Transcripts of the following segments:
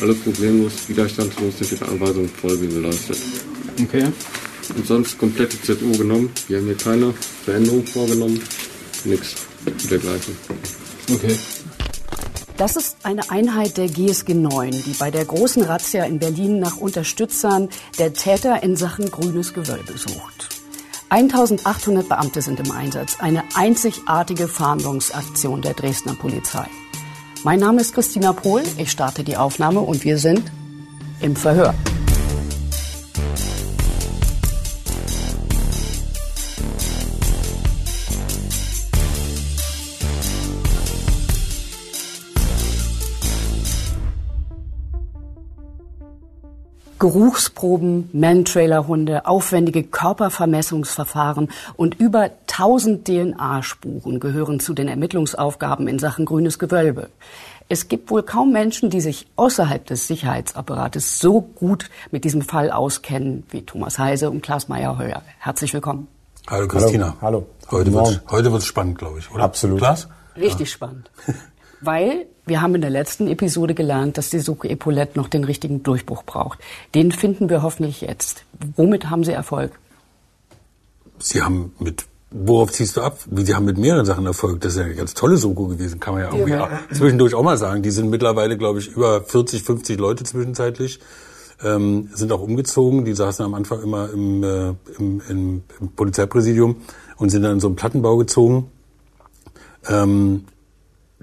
alles problemlos, widerstandslos sind den Anweisungen voll wie geleistet. Okay. Und sonst komplette ZU genommen. Wir haben hier keine Veränderung vorgenommen. Nix dergleichen. Okay. Das ist eine Einheit der GSG 9, die bei der großen Razzia in Berlin nach Unterstützern der Täter in Sachen grünes Gewölbe sucht. 1800 Beamte sind im Einsatz. Eine einzigartige Fahndungsaktion der Dresdner Polizei. Mein Name ist Christina Pohl. Ich starte die Aufnahme und wir sind im Verhör. Geruchsproben, Mantrailer-Hunde, aufwendige Körpervermessungsverfahren und über 1000 DNA-Spuren gehören zu den Ermittlungsaufgaben in Sachen grünes Gewölbe. Es gibt wohl kaum Menschen, die sich außerhalb des Sicherheitsapparates so gut mit diesem Fall auskennen wie Thomas Heise und Klaas Meyer-Heuer. Herzlich willkommen. Hallo Christina. Hallo. Heute wird wird's spannend, glaube ich, oder? Absolut. Klaas? Richtig ja. spannend. Weil wir haben in der letzten Episode gelernt, dass die Suche Epaulette noch den richtigen Durchbruch braucht. Den finden wir hoffentlich jetzt. Womit haben Sie Erfolg? Sie haben mit Worauf ziehst du ab? Sie haben mit mehreren Sachen Erfolg. Das ist ja eine ganz tolle Soko gewesen, kann man ja, irgendwie ja. zwischendurch auch mal sagen. Die sind mittlerweile, glaube ich, über 40, 50 Leute zwischenzeitlich. Ähm, sind auch umgezogen. Die saßen am Anfang immer im, äh, im, im, im Polizeipräsidium und sind dann in so einen Plattenbau gezogen. Ähm,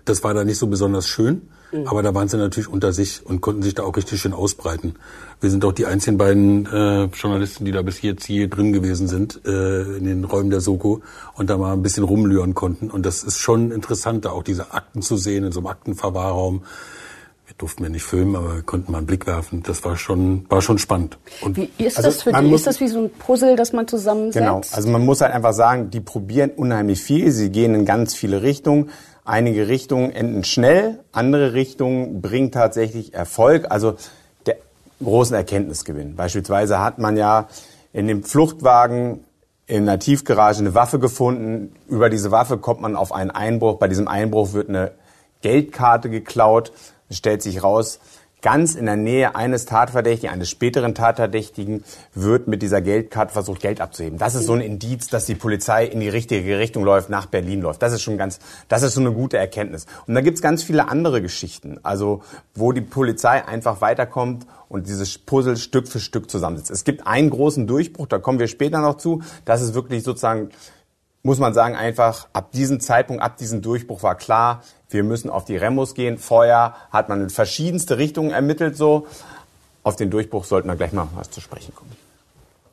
das war da nicht so besonders schön. Mhm. Aber da waren sie natürlich unter sich und konnten sich da auch richtig schön ausbreiten. Wir sind auch die einzigen beiden äh, Journalisten, die da bis jetzt hier drin gewesen sind, äh, in den Räumen der Soko und da mal ein bisschen rumlüren konnten. Und das ist schon interessant, da auch diese Akten zu sehen in so einem Aktenverwahrraum. Wir durften ja nicht filmen, aber wir konnten mal einen Blick werfen. Das war schon, war schon spannend. Und wie ist also das für die? Ist das wie so ein Puzzle, das man zusammensetzt? Genau. Also man muss halt einfach sagen, die probieren unheimlich viel. Sie gehen in ganz viele Richtungen. Einige Richtungen enden schnell, andere Richtungen bringen tatsächlich Erfolg, also der großen Erkenntnisgewinn. Beispielsweise hat man ja in dem Fluchtwagen in einer Tiefgarage eine Waffe gefunden. Über diese Waffe kommt man auf einen Einbruch. Bei diesem Einbruch wird eine Geldkarte geklaut. Es stellt sich raus, ganz in der Nähe eines Tatverdächtigen, eines späteren Tatverdächtigen, wird mit dieser Geldkarte versucht, Geld abzuheben. Das ist so ein Indiz, dass die Polizei in die richtige Richtung läuft, nach Berlin läuft. Das ist schon ganz, das ist schon eine gute Erkenntnis. Und da gibt's ganz viele andere Geschichten, also wo die Polizei einfach weiterkommt und dieses Puzzle Stück für Stück zusammensetzt. Es gibt einen großen Durchbruch, da kommen wir später noch zu. Das ist wirklich sozusagen muss man sagen, einfach ab diesem Zeitpunkt, ab diesem Durchbruch war klar, wir müssen auf die Remos gehen. Vorher hat man in verschiedenste Richtungen ermittelt so. Auf den Durchbruch sollten wir gleich mal was zu sprechen kommen.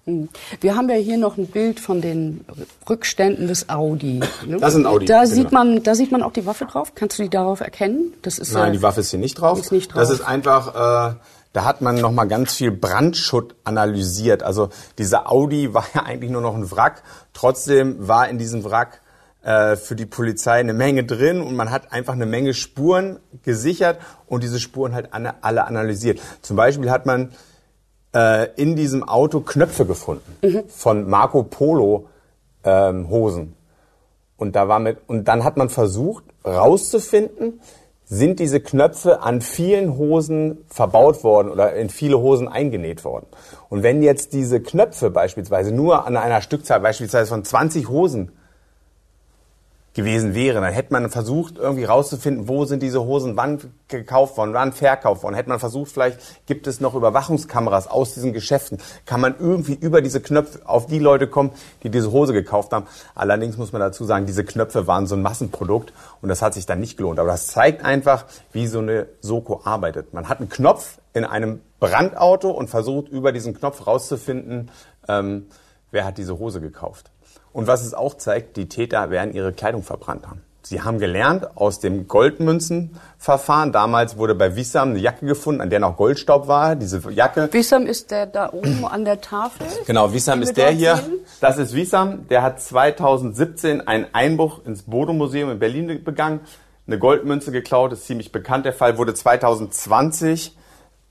Hm. Wir haben ja hier noch ein Bild von den Rückständen des Audi. Ne? Das sind Audi. Da genau. sieht man, da sieht man auch die Waffe drauf. Kannst du die darauf erkennen? Das ist Nein, äh, die Waffe ist hier nicht drauf. Ist nicht drauf. Das ist einfach äh, da hat man noch mal ganz viel Brandschutt analysiert. Also dieser Audi war ja eigentlich nur noch ein Wrack. Trotzdem war in diesem Wrack äh, für die Polizei eine Menge drin und man hat einfach eine Menge Spuren gesichert und diese Spuren halt alle analysiert. Zum Beispiel hat man äh, in diesem Auto Knöpfe gefunden mhm. von Marco Polo ähm, Hosen. Und da war mit und dann hat man versucht rauszufinden, sind diese Knöpfe an vielen Hosen verbaut worden oder in viele Hosen eingenäht worden. Und wenn jetzt diese Knöpfe beispielsweise nur an einer Stückzahl beispielsweise von 20 Hosen gewesen wäre. Dann hätte man versucht, irgendwie rauszufinden, wo sind diese Hosen wann gekauft worden, wann verkauft worden. Hätte man versucht, vielleicht gibt es noch Überwachungskameras aus diesen Geschäften. Kann man irgendwie über diese Knöpfe auf die Leute kommen, die diese Hose gekauft haben. Allerdings muss man dazu sagen, diese Knöpfe waren so ein Massenprodukt und das hat sich dann nicht gelohnt. Aber das zeigt einfach, wie so eine Soko arbeitet. Man hat einen Knopf in einem Brandauto und versucht, über diesen Knopf rauszufinden, ähm, wer hat diese Hose gekauft. Und was es auch zeigt, die Täter werden ihre Kleidung verbrannt haben. Sie haben gelernt aus dem Goldmünzenverfahren. Damals wurde bei Wissam eine Jacke gefunden, an der noch Goldstaub war. Diese Jacke. Wissam ist der da oben an der Tafel. Genau, Wissam ist der hier. Sehen? Das ist Wissam. Der hat 2017 einen Einbruch ins Bodo-Museum in Berlin begangen, eine Goldmünze geklaut. Das ist ziemlich bekannt. Der Fall wurde 2020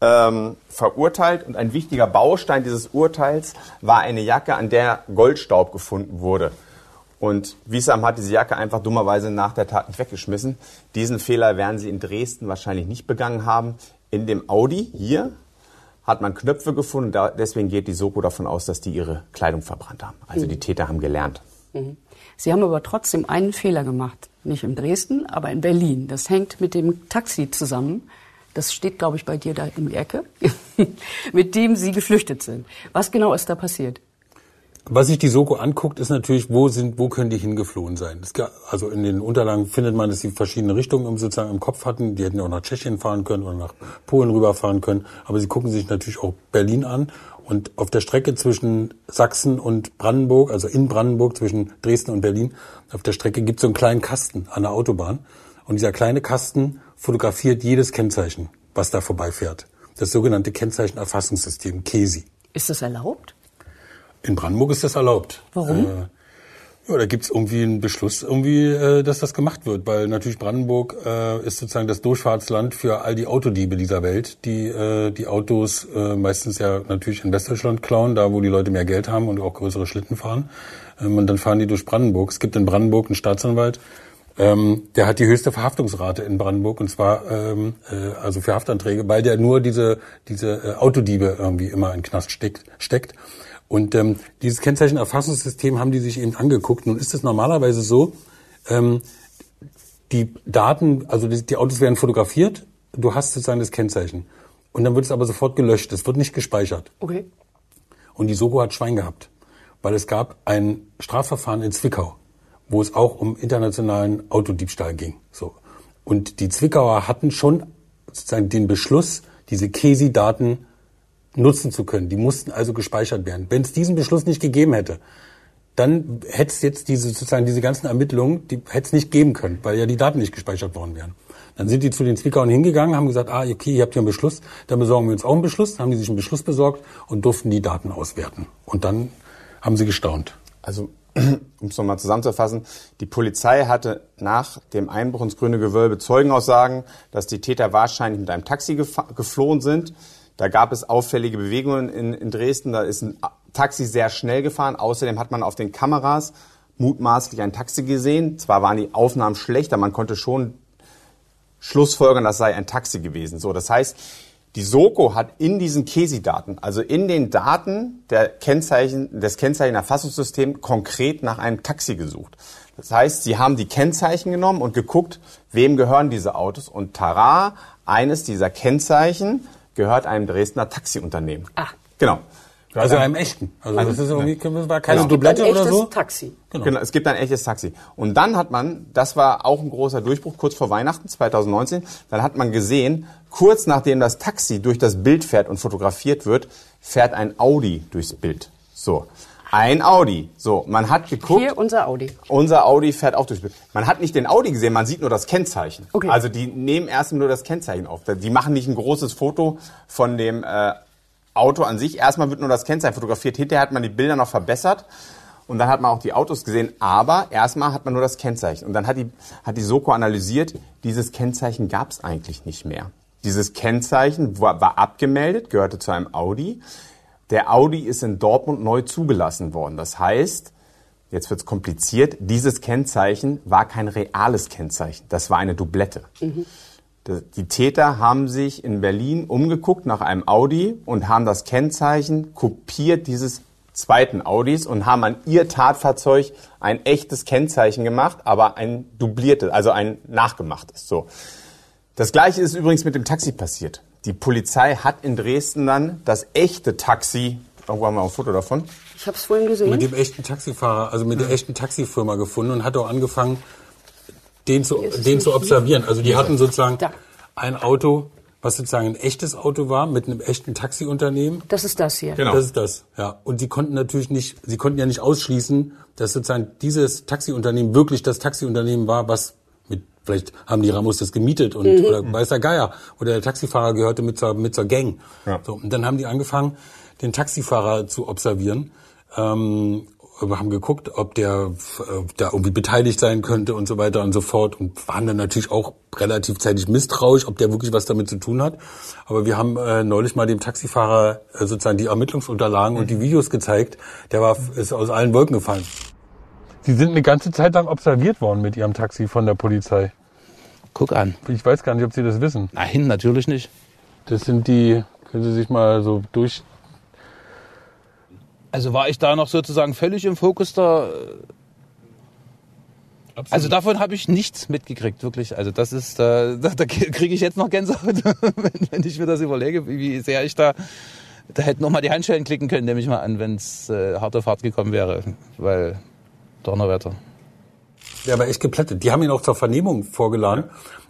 ähm, verurteilt und ein wichtiger Baustein dieses Urteils war eine Jacke, an der Goldstaub gefunden wurde. Und Wiesam hat diese Jacke einfach dummerweise nach der Tat nicht weggeschmissen. Diesen Fehler werden sie in Dresden wahrscheinlich nicht begangen haben. in dem Audi hier hat man Knöpfe gefunden. Deswegen geht die Soko davon aus, dass die ihre Kleidung verbrannt haben. Also die Täter haben gelernt. Sie haben aber trotzdem einen Fehler gemacht. Nicht in Dresden, aber in Berlin. Das hängt mit dem Taxi zusammen. Das steht, glaube ich, bei dir da im Ecke, mit dem Sie geflüchtet sind. Was genau ist da passiert? Was sich die Soko anguckt, ist natürlich, wo sind, wo können die hingeflohen sein? Das, ga- also in den Unterlagen findet man, dass sie verschiedene Richtungen im, sozusagen im Kopf hatten. Die hätten auch nach Tschechien fahren können oder nach Polen rüberfahren können. Aber sie gucken sich natürlich auch Berlin an. Und auf der Strecke zwischen Sachsen und Brandenburg, also in Brandenburg zwischen Dresden und Berlin, auf der Strecke gibt es so einen kleinen Kasten an der Autobahn. Und dieser kleine Kasten fotografiert jedes Kennzeichen, was da vorbeifährt. Das sogenannte Kennzeichenerfassungssystem, KESI. Ist das erlaubt? In Brandenburg ist das erlaubt. Warum? Äh, ja, da gibt's irgendwie einen Beschluss, irgendwie, äh, dass das gemacht wird, weil natürlich Brandenburg äh, ist sozusagen das Durchfahrtsland für all die Autodiebe dieser Welt, die äh, die Autos äh, meistens ja natürlich in Westdeutschland klauen, da wo die Leute mehr Geld haben und auch größere Schlitten fahren. Ähm, und dann fahren die durch Brandenburg. Es gibt in Brandenburg einen Staatsanwalt, ähm, der hat die höchste Verhaftungsrate in Brandenburg und zwar ähm, äh, also für Haftanträge, weil der nur diese diese äh, Autodiebe irgendwie immer in Knast steckt. steckt. Und ähm, dieses Kennzeichenerfassungssystem haben die sich eben angeguckt. Nun ist es normalerweise so, ähm, die Daten, also die, die Autos werden fotografiert, du hast sozusagen das Kennzeichen. Und dann wird es aber sofort gelöscht, es wird nicht gespeichert. Okay. Und die Soko hat Schwein gehabt, weil es gab ein Strafverfahren in Zwickau, wo es auch um internationalen Autodiebstahl ging. So. Und die Zwickauer hatten schon sozusagen den Beschluss, diese Kesi-Daten nutzen zu können. Die mussten also gespeichert werden. Wenn es diesen Beschluss nicht gegeben hätte, dann hätte es jetzt diese sozusagen diese ganzen Ermittlungen, die hätte es nicht geben können, weil ja die Daten nicht gespeichert worden wären. Dann sind die zu den Zwickauern hingegangen, haben gesagt, ah, okay, ihr habt hier einen Beschluss, dann besorgen wir uns auch einen Beschluss. Dann haben die sich einen Beschluss besorgt und durften die Daten auswerten. Und dann haben sie gestaunt. Also, um es nochmal zusammenzufassen, die Polizei hatte nach dem Einbruch ins Grüne Gewölbe Zeugenaussagen, dass die Täter wahrscheinlich mit einem Taxi geflohen sind. Da gab es auffällige Bewegungen in, in Dresden. Da ist ein Taxi sehr schnell gefahren. Außerdem hat man auf den Kameras mutmaßlich ein Taxi gesehen. Zwar waren die Aufnahmen schlecht, aber man konnte schon schlussfolgern, das sei ein Taxi gewesen. So, das heißt, die Soko hat in diesen Kesi-Daten, also in den Daten der Kennzeichen, des Kennzeichenerfassungssystems konkret nach einem Taxi gesucht. Das heißt, sie haben die Kennzeichen genommen und geguckt, wem gehören diese Autos. Und Tara, eines dieser Kennzeichen, gehört einem Dresdner Taxiunternehmen. Ah. Genau. Also einem echten. Also das ist irgendwie, war keine Genau. Dublette Ein oder echtes so. Taxi. Genau. es gibt ein echtes Taxi. Und dann hat man, das war auch ein großer Durchbruch kurz vor Weihnachten 2019, dann hat man gesehen, kurz nachdem das Taxi durch das Bild fährt und fotografiert wird, fährt ein Audi durchs Bild. So. Ein Audi. So, man hat geguckt. Hier unser Audi. Unser Audi fährt auch durchs Bild. Man hat nicht den Audi gesehen, man sieht nur das Kennzeichen. Okay. Also die nehmen erstmal nur das Kennzeichen auf. Die machen nicht ein großes Foto von dem äh, Auto an sich. Erstmal wird nur das Kennzeichen fotografiert. Hinterher hat man die Bilder noch verbessert. Und dann hat man auch die Autos gesehen. Aber erstmal hat man nur das Kennzeichen. Und dann hat die, hat die Soko analysiert, dieses Kennzeichen gab es eigentlich nicht mehr. Dieses Kennzeichen war, war abgemeldet, gehörte zu einem Audi. Der Audi ist in Dortmund neu zugelassen worden. Das heißt, jetzt wird's kompliziert, dieses Kennzeichen war kein reales Kennzeichen. Das war eine Doublette. Das- Die Täter haben sich in Berlin umgeguckt nach einem Audi und haben das Kennzeichen kopiert dieses zweiten Audis und haben an ihr Tatfahrzeug ein echtes Kennzeichen gemacht, aber ein dubliertes, also ein nachgemachtes. So. Das gleiche ist übrigens mit dem Taxi passiert. Die Polizei hat in Dresden dann das echte Taxi, irgendwo haben wir auch ein Foto davon, Ich habe es vorhin gesehen. mit dem echten Taxifahrer, also mit der echten Taxifirma gefunden und hat auch angefangen, den zu, den zu observieren. Also die hatten sozusagen Da. ein Auto, was sozusagen ein echtes Auto war, mit einem echten Taxiunternehmen. das ist das hier. Genau. Das ist das, ja. Und sie konnten natürlich nicht, sie konnten ja nicht ausschließen, dass sozusagen dieses Taxiunternehmen wirklich das Taxiunternehmen war, was vielleicht haben die Ramos das gemietet und, Mhm. oder weiß der Geier, oder der Taxifahrer gehörte mit zur, mit zur Gang. Ja. So, und dann haben die angefangen, den Taxifahrer zu observieren, ähm, wir haben geguckt, ob der äh, da irgendwie beteiligt sein könnte und so weiter und so fort und waren dann natürlich auch relativ zeitig misstrauisch, ob der wirklich was damit zu tun hat. Aber wir haben äh, neulich mal dem Taxifahrer äh, sozusagen die Ermittlungsunterlagen und die Videos gezeigt. Der war ist aus allen Wolken gefallen. Sie sind eine ganze Zeit lang observiert worden mit Ihrem Taxi von der Polizei. Guck an. Ich weiß gar nicht, ob Sie das wissen. Nein, natürlich nicht. Das sind die, können Sie sich mal so durch. Also war ich da noch sozusagen völlig im Fokus da. Also davon habe ich nichts mitgekriegt, wirklich. Also das ist, da, da, da kriege ich jetzt noch Gänsehaut, wenn, wenn ich mir das überlege, wie, wie sehr ich da, da hätten noch mal die Handschellen klicken können, nehme ich mal an, wenn es äh, hart auf hart gekommen wäre, weil Donnerwetter. Der war echt geplättet. Die haben ihn auch zur Vernehmung vorgeladen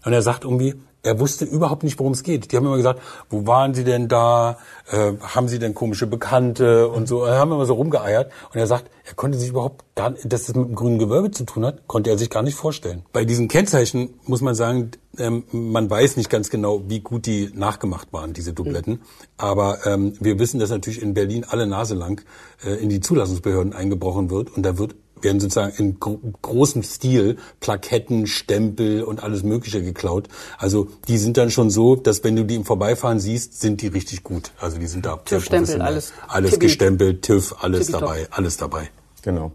und er sagt irgendwie, er wusste überhaupt nicht, worum es geht. Die haben immer gesagt, wo waren Sie denn da? Äh, haben Sie denn komische Bekannte und so? Er haben immer so rumgeeiert und er sagt, er konnte sich überhaupt gar nicht, dass das mit dem grünen Gewölbe zu tun hat, konnte er sich gar nicht vorstellen. Bei diesen Kennzeichen muss man sagen, ähm, man weiß nicht ganz genau, wie gut die nachgemacht waren, diese Dubletten. Aber ähm, wir wissen, dass natürlich in Berlin alle Nase lang äh, in die Zulassungsbehörden eingebrochen wird und da wird werden sozusagen in gro großem Stil Plaketten, Stempel und alles Mögliche geklaut. Also die sind dann schon so, dass wenn du die im Vorbeifahren siehst, sind die richtig gut. Also die sind da TÜV-Stempel, alles. Alles Tibi. gestempelt, TÜV, alles Tibi dabei, alles dabei. Genau.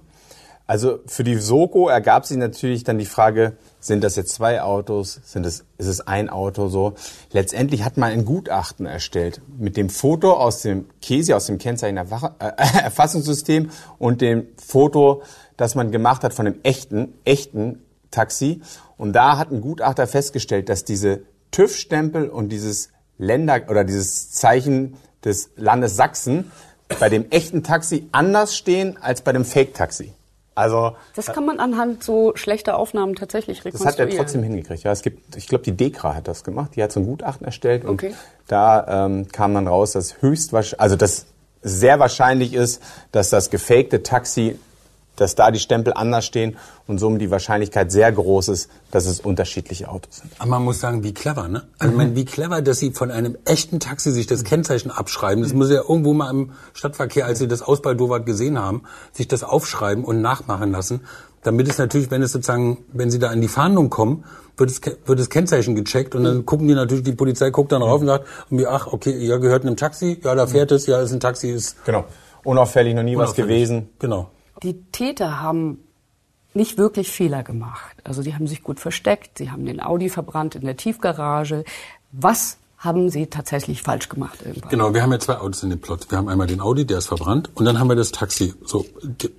Also für die Soko ergab sich natürlich dann die Frage, sind das jetzt zwei Autos, sind es, ist es ein Auto so? Letztendlich hat man ein Gutachten erstellt mit dem Foto aus dem Käse, aus dem Kennzeichenerfassungssystem und dem Foto, das man gemacht hat von dem echten, echten Taxi. Und da hat ein Gutachter festgestellt, dass diese TÜV-Stempel und dieses Länder oder dieses Zeichen des Landes Sachsen bei dem echten Taxi anders stehen als bei dem Fake-Taxi. Also Das kann man anhand so schlechter Aufnahmen tatsächlich das rekonstruieren. hat er trotzdem hingekriegt. Ja, es gibt, ich glaube, die DEKRA hat das gemacht. Die hat so ein Gutachten erstellt und Okay. da ähm, kam dann raus, dass höchstwahrscheinlich, also dass sehr wahrscheinlich ist, dass das gefakte Taxi, dass da die Stempel anders stehen und somit die Wahrscheinlichkeit sehr groß ist, dass es unterschiedliche Autos sind. Aber man muss sagen, wie clever, ne? Also ich meine, wie clever, dass sie von einem echten Taxi sich das Kennzeichen abschreiben. Das muss sie ja irgendwo mal im Stadtverkehr, als sie das aus bei Dovat gesehen haben, sich das aufschreiben und nachmachen lassen. Damit es natürlich, wenn es sozusagen, wenn sie da in die Fahndung kommen, wird es, wird das Kennzeichen gecheckt und dann gucken die natürlich, die Polizei guckt dann rauf und sagt, ach, okay, ja, gehört einem Taxi, ja, da fährt es, ja, ist ein Taxi, ist Genau. Unauffällig, noch nie was unauffällig. gewesen. Genau. Die Täter haben nicht wirklich Fehler gemacht. Also sie haben sich gut versteckt, sie haben den Audi verbrannt in der Tiefgarage. Was haben sie tatsächlich falsch gemacht irgendwann? Genau, wir haben ja zwei Autos in dem Plot. Wir haben einmal den Audi, der ist verbrannt, und dann haben wir das Taxi. So, die,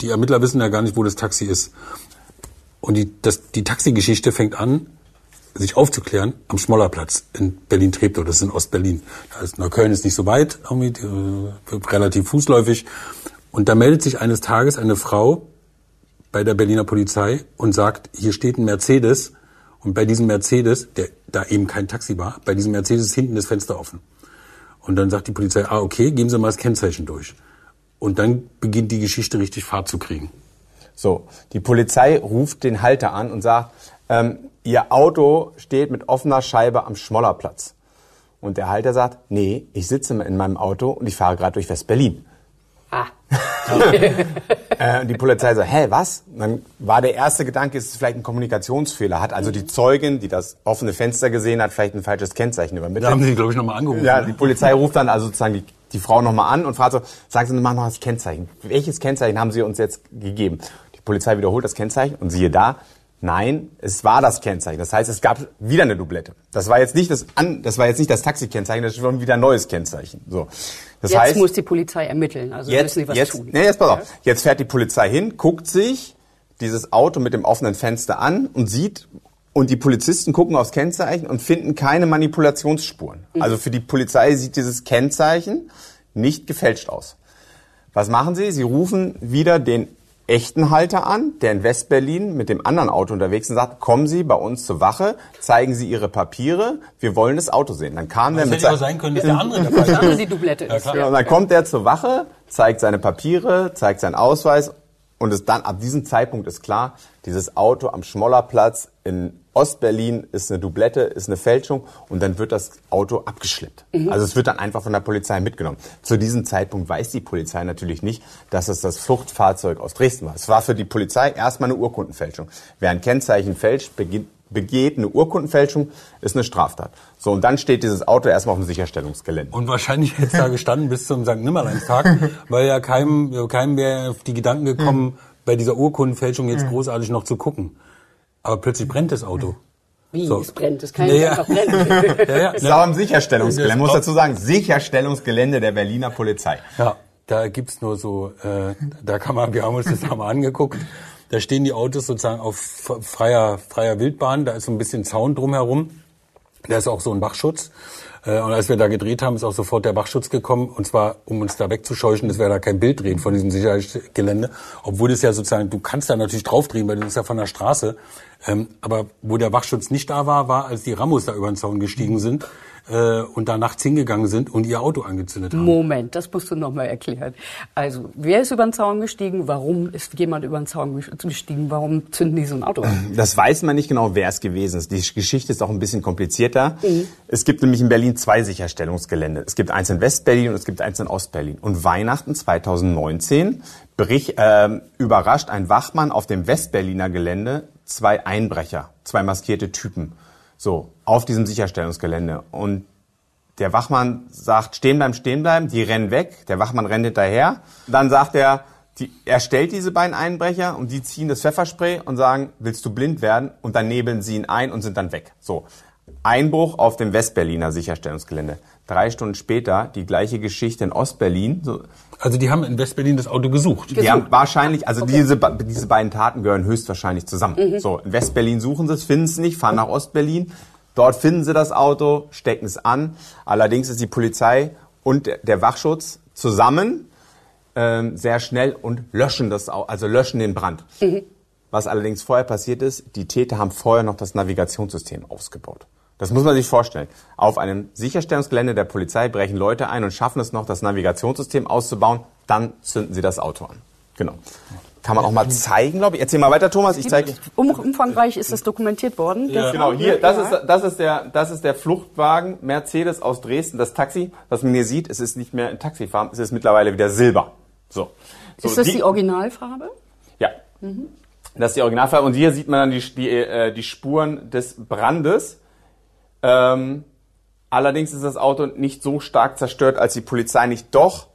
die Ermittler wissen ja gar nicht, wo das Taxi ist. Und die, das, die Taxigeschichte fängt an, sich aufzuklären am Schmollerplatz in Berlin-Treptow. Das ist in Ostberlin. Da ist, Neukölln ist nicht so weit, irgendwie, äh, relativ fußläufig. Und da meldet sich eines Tages eine Frau bei der Berliner Polizei und sagt, hier steht ein Mercedes. Und bei diesem Mercedes, der da eben kein Taxi war, bei diesem Mercedes ist hinten das Fenster offen. Und dann sagt die Polizei, ah, okay, geben Sie mal das Kennzeichen durch. Und dann beginnt die Geschichte richtig Fahrt zu kriegen. So, die Polizei ruft den Halter an und sagt, ähm, Ihr Auto steht mit offener Scheibe am Schmollerplatz. Und der Halter sagt, nee, ich sitze in meinem Auto und ich fahre gerade durch West-Berlin. Ah. Äh, und die Polizei sagt, hä, was? Und dann war der erste Gedanke, ist es vielleicht ein Kommunikationsfehler? Hat also die Zeugin, die das offene Fenster gesehen hat, vielleicht ein falsches Kennzeichen übermittelt? Da haben sie, glaube ich, nochmal angerufen. Ja, ne? die Polizei ruft dann also sozusagen die, die Frau nochmal an und fragt so, sagen Sie mal noch das Kennzeichen. Welches Kennzeichen haben Sie uns jetzt gegeben? Die Polizei wiederholt das Kennzeichen und siehe da, nein, es war das Kennzeichen. Das heißt, es gab wieder eine Doublette. Das war jetzt nicht das, an, das war jetzt nicht das Taxikennzeichen, das ist schon wieder ein neues Kennzeichen. So. Das Jetzt heißt, muss die Polizei ermitteln. Also jetzt, müssen sie was jetzt, tun. Nee, jetzt pass auf. Jetzt fährt die Polizei hin, guckt sich dieses Auto mit dem offenen Fenster an und sieht, und die Polizisten gucken aufs Kennzeichen und finden keine Manipulationsspuren. Mhm. Also für die Polizei sieht dieses Kennzeichen nicht gefälscht aus. Was machen sie? Sie rufen wieder den echten Halter an, der in Westberlin mit dem anderen Auto unterwegs ist und sagt, kommen Sie bei uns zur Wache, zeigen Sie Ihre Papiere, wir wollen das Auto sehen. Dann kam der Das mit hätte auch sein- können, dass der andere der Fall andere die Doublette ist. ja, und dann kommt er zur Wache, zeigt seine Papiere, zeigt seinen Ausweis und es dann ab diesem Zeitpunkt ist klar, dieses Auto am Schmollerplatz in Ostberlin ist eine Doublette, ist eine Fälschung und dann wird das Auto abgeschleppt. Also es wird dann einfach von der Polizei mitgenommen. Zu diesem Zeitpunkt weiß die Polizei natürlich nicht, dass es das Fluchtfahrzeug aus Dresden war. Es war für die Polizei erstmal eine Urkundenfälschung. Wer ein Kennzeichen fälscht, beginnt begeht eine Urkundenfälschung, ist eine Straftat. So, und dann steht dieses Auto erstmal auf dem Sicherstellungsgelände. Und wahrscheinlich hätte es da gestanden bis zum St. Nimmerleinstag, weil ja keinem, keinem wäre auf die Gedanken gekommen, bei dieser Urkundenfälschung jetzt großartig noch zu gucken. Aber plötzlich brennt das Auto. Wie, So. es brennt, es kann ja, Ja, einfach brennen. Ja, ja, ist auch ein Sicherstellungsgelände, muss dazu sagen, Sicherstellungsgelände der Berliner Polizei. Ja, da gibt's nur so, äh, da kann man, wir haben uns das nochmal angeguckt, da stehen die Autos sozusagen auf freier, freier Wildbahn, da ist so ein bisschen Zaun drumherum, da ist auch so ein Wachschutz. Äh, Und als wir da gedreht haben, ist auch sofort der Wachschutz gekommen, und zwar um uns da wegzuscheuchen, dass wir da kein Bild drehen von diesem Sicherheitsgelände, obwohl das ja sozusagen, du kannst da natürlich drauf drehen, weil das ist ja von der Straße. Ähm, Aber wo der Wachschutz nicht da war, war, als die Ramos da über den Zaun gestiegen sind äh, und da nachts hingegangen sind und ihr Auto angezündet haben. Moment, das musst du noch mal erklären. Also, wer ist über den Zaun gestiegen? Warum ist jemand über den Zaun gestiegen? Warum zünden die so ein Auto an? Das weiß man nicht genau, wer es gewesen ist. Die Geschichte ist auch ein bisschen komplizierter. Es gibt nämlich in Berlin zwei Sicherstellungsgelände. Es gibt eins in Westberlin und es gibt eins in Ostberlin. Und Weihnachten 2019 brich, äh, überrascht ein Wachmann auf dem Westberliner Gelände zwei Einbrecher, zwei maskierte Typen. So, auf diesem Sicherstellungsgelände. Und der Wachmann sagt, stehen bleiben, stehen bleiben, die rennen weg, der Wachmann rennt hinterher. Dann sagt er, die, er stellt diese beiden Einbrecher und die ziehen das Pfefferspray und sagen, willst du blind werden? Und dann nebeln sie ihn ein und sind dann weg. So. Einbruch auf dem Westberliner Sicherstellungsgelände. Drei Stunden später die gleiche Geschichte in Ostberlin. So, Also die haben in Westberlin das Auto gesucht. die haben wahrscheinlich, also diese, be- diese beiden Taten gehören höchstwahrscheinlich zusammen. So, in Westberlin suchen sie es, finden es nicht, fahren nach Ostberlin. Dort finden sie das Auto, stecken es an. Allerdings ist die Polizei und der- Wachschutz zusammen ähm, sehr schnell und löschen das, also löschen den Brand. Was allerdings vorher passiert ist, die Täter haben vorher noch das Navigationssystem ausgebaut. Das muss man sich vorstellen. Auf einem Sicherstellungsgelände der Polizei brechen Leute ein und schaffen es noch, das Navigationssystem auszubauen. Dann zünden sie das Auto an. Genau. Kann man auch mal zeigen, glaube ich. Erzähl mal weiter, Thomas. Ich zeige. Um, umfangreich ist das dokumentiert worden. der Genau, hier, das Ja. ist, das, ist der, das ist der Fluchtwagen Mercedes aus Dresden, das Taxi. Was man hier sieht, es ist nicht mehr in Taxifarben, es ist mittlerweile wieder Silber. So. so Ist das die, Originalfarbe? Ja. Das ist die Originalfarbe. Und hier sieht man dann die, die, äh, die Spuren des Brandes. Ähm, allerdings ist das Auto nicht so stark zerstört, als die Polizei nicht doch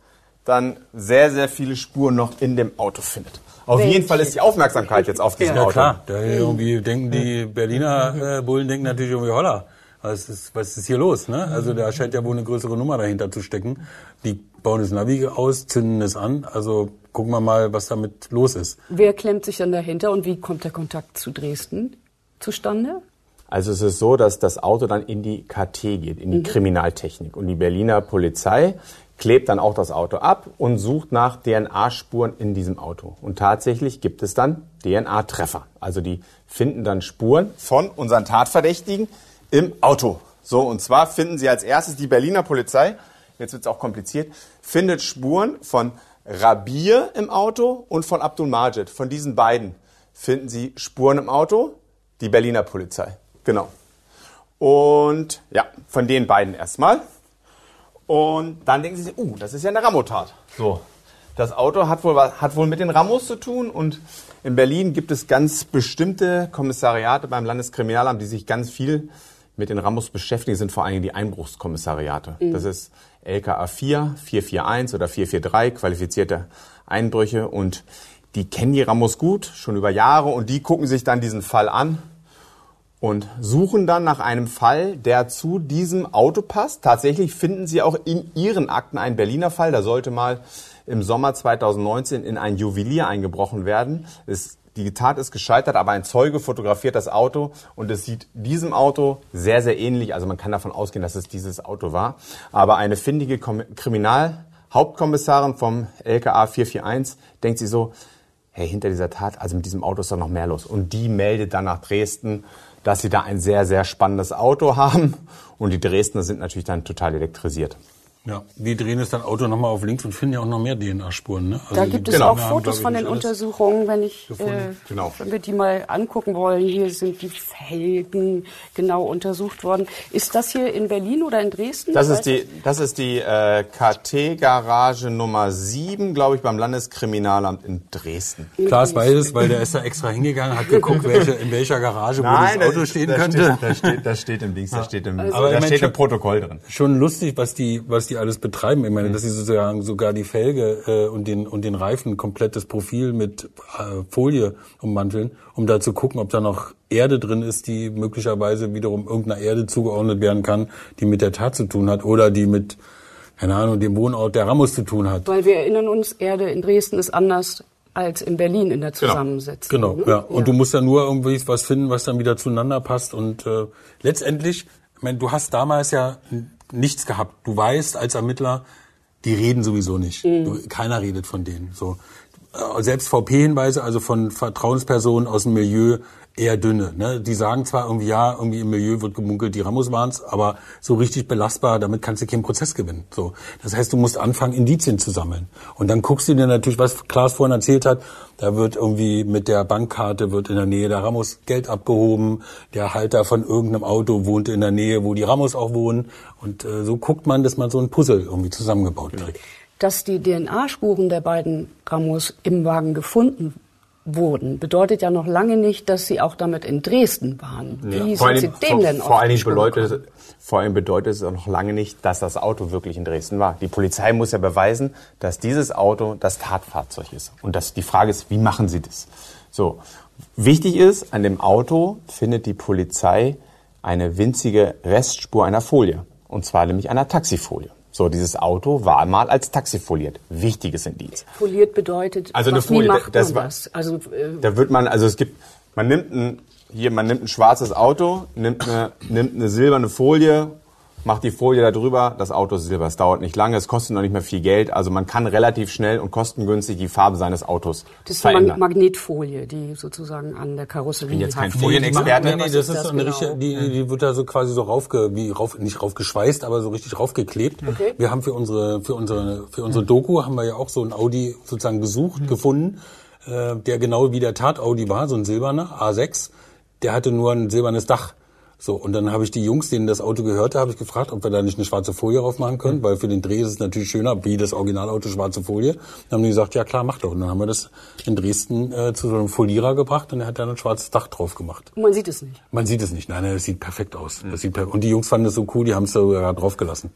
dann sehr, sehr viele Spuren noch in dem Auto findet. Auf jeden Fall ist die Aufmerksamkeit jetzt auf diesem Ja, Ja Auto. klar, da irgendwie denken die Berliner äh, Bullen denken natürlich irgendwie holla. Was ist, was ist hier los? Ne? Also da scheint ja wohl eine größere Nummer dahinter zu stecken. Die bauen das Navi aus, zünden es an. Also gucken wir mal, was damit los ist. Wer klemmt sich dann dahinter und wie kommt der Kontakt zu Dresden zustande? Also es ist so, dass das Auto dann in die KT geht, in die Kriminaltechnik. Und die Berliner Polizei klebt dann auch das Auto ab und sucht nach DNA-Spuren in diesem Auto. Und tatsächlich gibt es dann DNA-Treffer. Also die finden dann Spuren von unseren Tatverdächtigen im Auto. So, und zwar finden sie als erstes die Berliner Polizei, jetzt wird es auch kompliziert, findet Spuren von Rabir im Auto und von Abdul Majid. Von diesen beiden finden sie Spuren im Auto, die Berliner Polizei. Genau. Und ja, von den beiden erstmal. Und dann denken sie sich, uh, das ist ja eine Ramotat. So. Das Auto hat wohl, hat wohl mit den Ramos zu tun und in Berlin gibt es ganz bestimmte Kommissariate beim Landeskriminalamt, die sich ganz viel mit den Ramos beschäftigen, sind vor allem die Einbruchskommissariate. Das ist LKA 4, 441 oder 443, qualifizierte Einbrüche und die kennen die Ramos gut, schon über Jahre und die gucken sich dann diesen Fall an und suchen dann nach einem Fall, der zu diesem Auto passt. Tatsächlich finden sie auch in ihren Akten einen Berliner Fall. Da sollte mal im Sommer 2019 in ein Juwelier eingebrochen werden. Es, die Tat ist gescheitert, aber ein Zeuge fotografiert das Auto und es sieht diesem Auto sehr, sehr ähnlich. Also man kann davon ausgehen, dass es dieses Auto war. Aber eine findige Kom Kriminalhauptkommissarin vom LKA 441 denkt sie so, hey, hinter dieser Tat, also mit diesem Auto ist doch noch mehr los. Und die meldet dann nach Dresden, dass sie da ein sehr, sehr spannendes Auto haben. Und die Dresdner sind natürlich dann total elektrisiert. Ja, die drehen es dann Auto nochmal auf links und finden ja auch noch mehr DNA-Spuren. Ne? Also Da gibt es Berliner auch Fotos von den Untersuchungen, wenn ich, äh, Genau. wenn wir die mal angucken wollen. Hier sind die Felgen genau untersucht worden. Ist das hier in Berlin oder in Dresden? Das ist die, das ist die äh, KT-Garage Nummer 7, glaube ich, beim Landeskriminalamt in Dresden. Klaas weiß es, weil der ist da extra hingegangen, hat geguckt, welche, in welcher Garage wo das Auto stehen das könnte. Steht, das, steht, das steht im Dings, das steht im, Aber das ich steht im Protokoll drin. Schon lustig, was die, was die alles betreiben. Ich meine, dass sie sozusagen sogar die Felge äh, und den und den Reifen komplettes Profil mit äh, Folie ummanteln, um da zu gucken, ob da noch Erde drin ist, die möglicherweise wiederum irgendeiner Erde zugeordnet werden kann, die mit der Tat zu tun hat oder die mit keine Ahnung, dem Wohnort der Ramos zu tun hat. Weil wir erinnern uns, Erde in Dresden ist anders als in Berlin in der Zusammensetzung. Genau, ne? ja. Und du musst ja nur irgendwie was finden, was dann wieder zueinander passt. Und äh, letztendlich, ich meine, du hast damals ja nichts gehabt. Du weißt als Ermittler, die reden sowieso nicht. Du, keiner redet von denen. So. Äh, Selbst VP-Hinweise, also von Vertrauenspersonen aus dem Milieu, eher dünne. Ne? Die sagen zwar irgendwie, ja, irgendwie im Milieu wird gemunkelt, die Ramos waren's, aber so richtig belastbar, damit kannst du keinen Prozess gewinnen. So. Das heißt, du musst anfangen, Indizien zu sammeln. Und dann guckst du dir natürlich, was Klaas vorhin erzählt hat, da wird irgendwie mit der Bankkarte wird in der Nähe der Ramos Geld abgehoben, der Halter von irgendeinem Auto wohnt in der Nähe, wo die Ramos auch wohnen. Und äh, so guckt man, dass man so ein Puzzle irgendwie zusammengebaut kriegt. Dass die DNA-Spuren der beiden Ramos im Wagen gefunden wurden, bedeutet ja noch lange nicht, dass sie auch damit in Dresden waren. Wie Vor sind allem, sie dem vor, denn vor Spur bedeutet, vor allem bedeutet es auch noch lange nicht, dass das Auto wirklich in Dresden war. Die Polizei muss ja beweisen, dass dieses Auto das Tatfahrzeug ist. Und das, die Frage ist, wie machen sie das? So. Wichtig ist, an dem Auto findet die Polizei eine winzige Restspur einer Folie. Und zwar nämlich einer Taxifolie. So, dieses Auto war mal als Taxi foliert. Wichtiges Indiz. Foliert bedeutet, Also eine Folie, wie macht das man das? Also, äh, Da wird man, also es gibt, man nimmt ein, hier, man nimmt ein schwarzes Auto, nimmt eine, nimmt eine silberne Folie, macht die Folie da drüber, das Auto ist silber. Es dauert nicht lange, es kostet noch nicht mehr viel Geld. Also man kann relativ schnell und kostengünstig die Farbe seines Autos das ist eine verändern. Magnetfolie, die sozusagen an der Karosserie bin jetzt kein. Folienexperte. Nee, nee, das ist ist das eine genau? richtige, die, die wird da so quasi so raufge, wie rauf, nicht raufgeschweißt, aber so richtig raufgeklebt. Okay. Wir haben für unsere, für unsere, für unsere Doku haben wir ja auch so ein Audi sozusagen gesucht, gefunden, äh, der genau wie der Tat Audi war, so ein silberner A6. Der hatte nur ein silbernes Dach. So, und dann habe ich die Jungs, denen das Auto gehörte, habe ich gefragt, ob wir da nicht eine schwarze Folie drauf machen können, weil für den Dreh ist es natürlich schöner, wie das Originalauto schwarze Folie. Dann haben die gesagt, ja klar, mach doch. Und dann haben wir das in Dresden äh, zu so einem Folierer gebracht und er hat dann ein schwarzes Dach drauf gemacht. Und man sieht es nicht. Man sieht es nicht. Nein, nein, das sieht perfekt aus. Das sieht per und die Jungs fanden es so cool, die haben es sogar draufgelassen.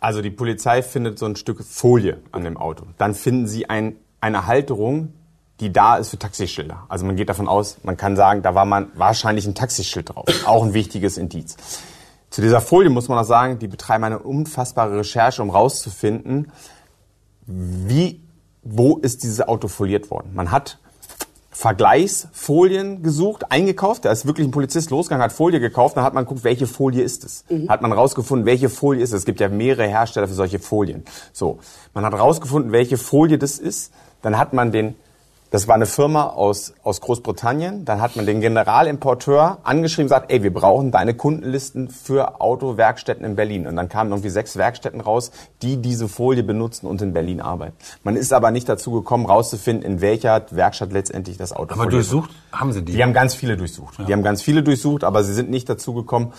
Also die Polizei findet so ein Stück Folie an dem Auto. Dann finden sie ein, eine Halterung, die da ist für Taxischilder. Also man geht davon aus, man kann sagen, da war man wahrscheinlich ein Taxischild drauf. Auch ein wichtiges Indiz. Zu dieser Folie muss man auch sagen, die betreiben eine unfassbare Recherche, um rauszufinden, wie, wo ist dieses Auto foliert worden. Man hat Vergleichsfolien gesucht, eingekauft. Da ist wirklich ein Polizist losgegangen, hat Folie gekauft, dann hat man geguckt, welche Folie ist es. Hat man rausgefunden, welche Folie ist es. Es gibt ja mehrere Hersteller für solche Folien. So, man hat rausgefunden, welche Folie das ist. Dann hat man den, das war eine Firma aus, aus Großbritannien, dann hat man den Generalimporteur angeschrieben, und gesagt, ey, wir brauchen deine Kundenlisten für Autowerkstätten in Berlin. Und dann kamen irgendwie sechs Werkstätten raus, die diese Folie benutzen und in Berlin arbeiten. Man ist aber nicht dazu gekommen, rauszufinden, in welcher Werkstatt letztendlich das Auto Aber durchsucht haben sie die. die haben ganz viele durchsucht. Die haben ganz viele durchsucht, aber sie sind nicht dazu gekommen,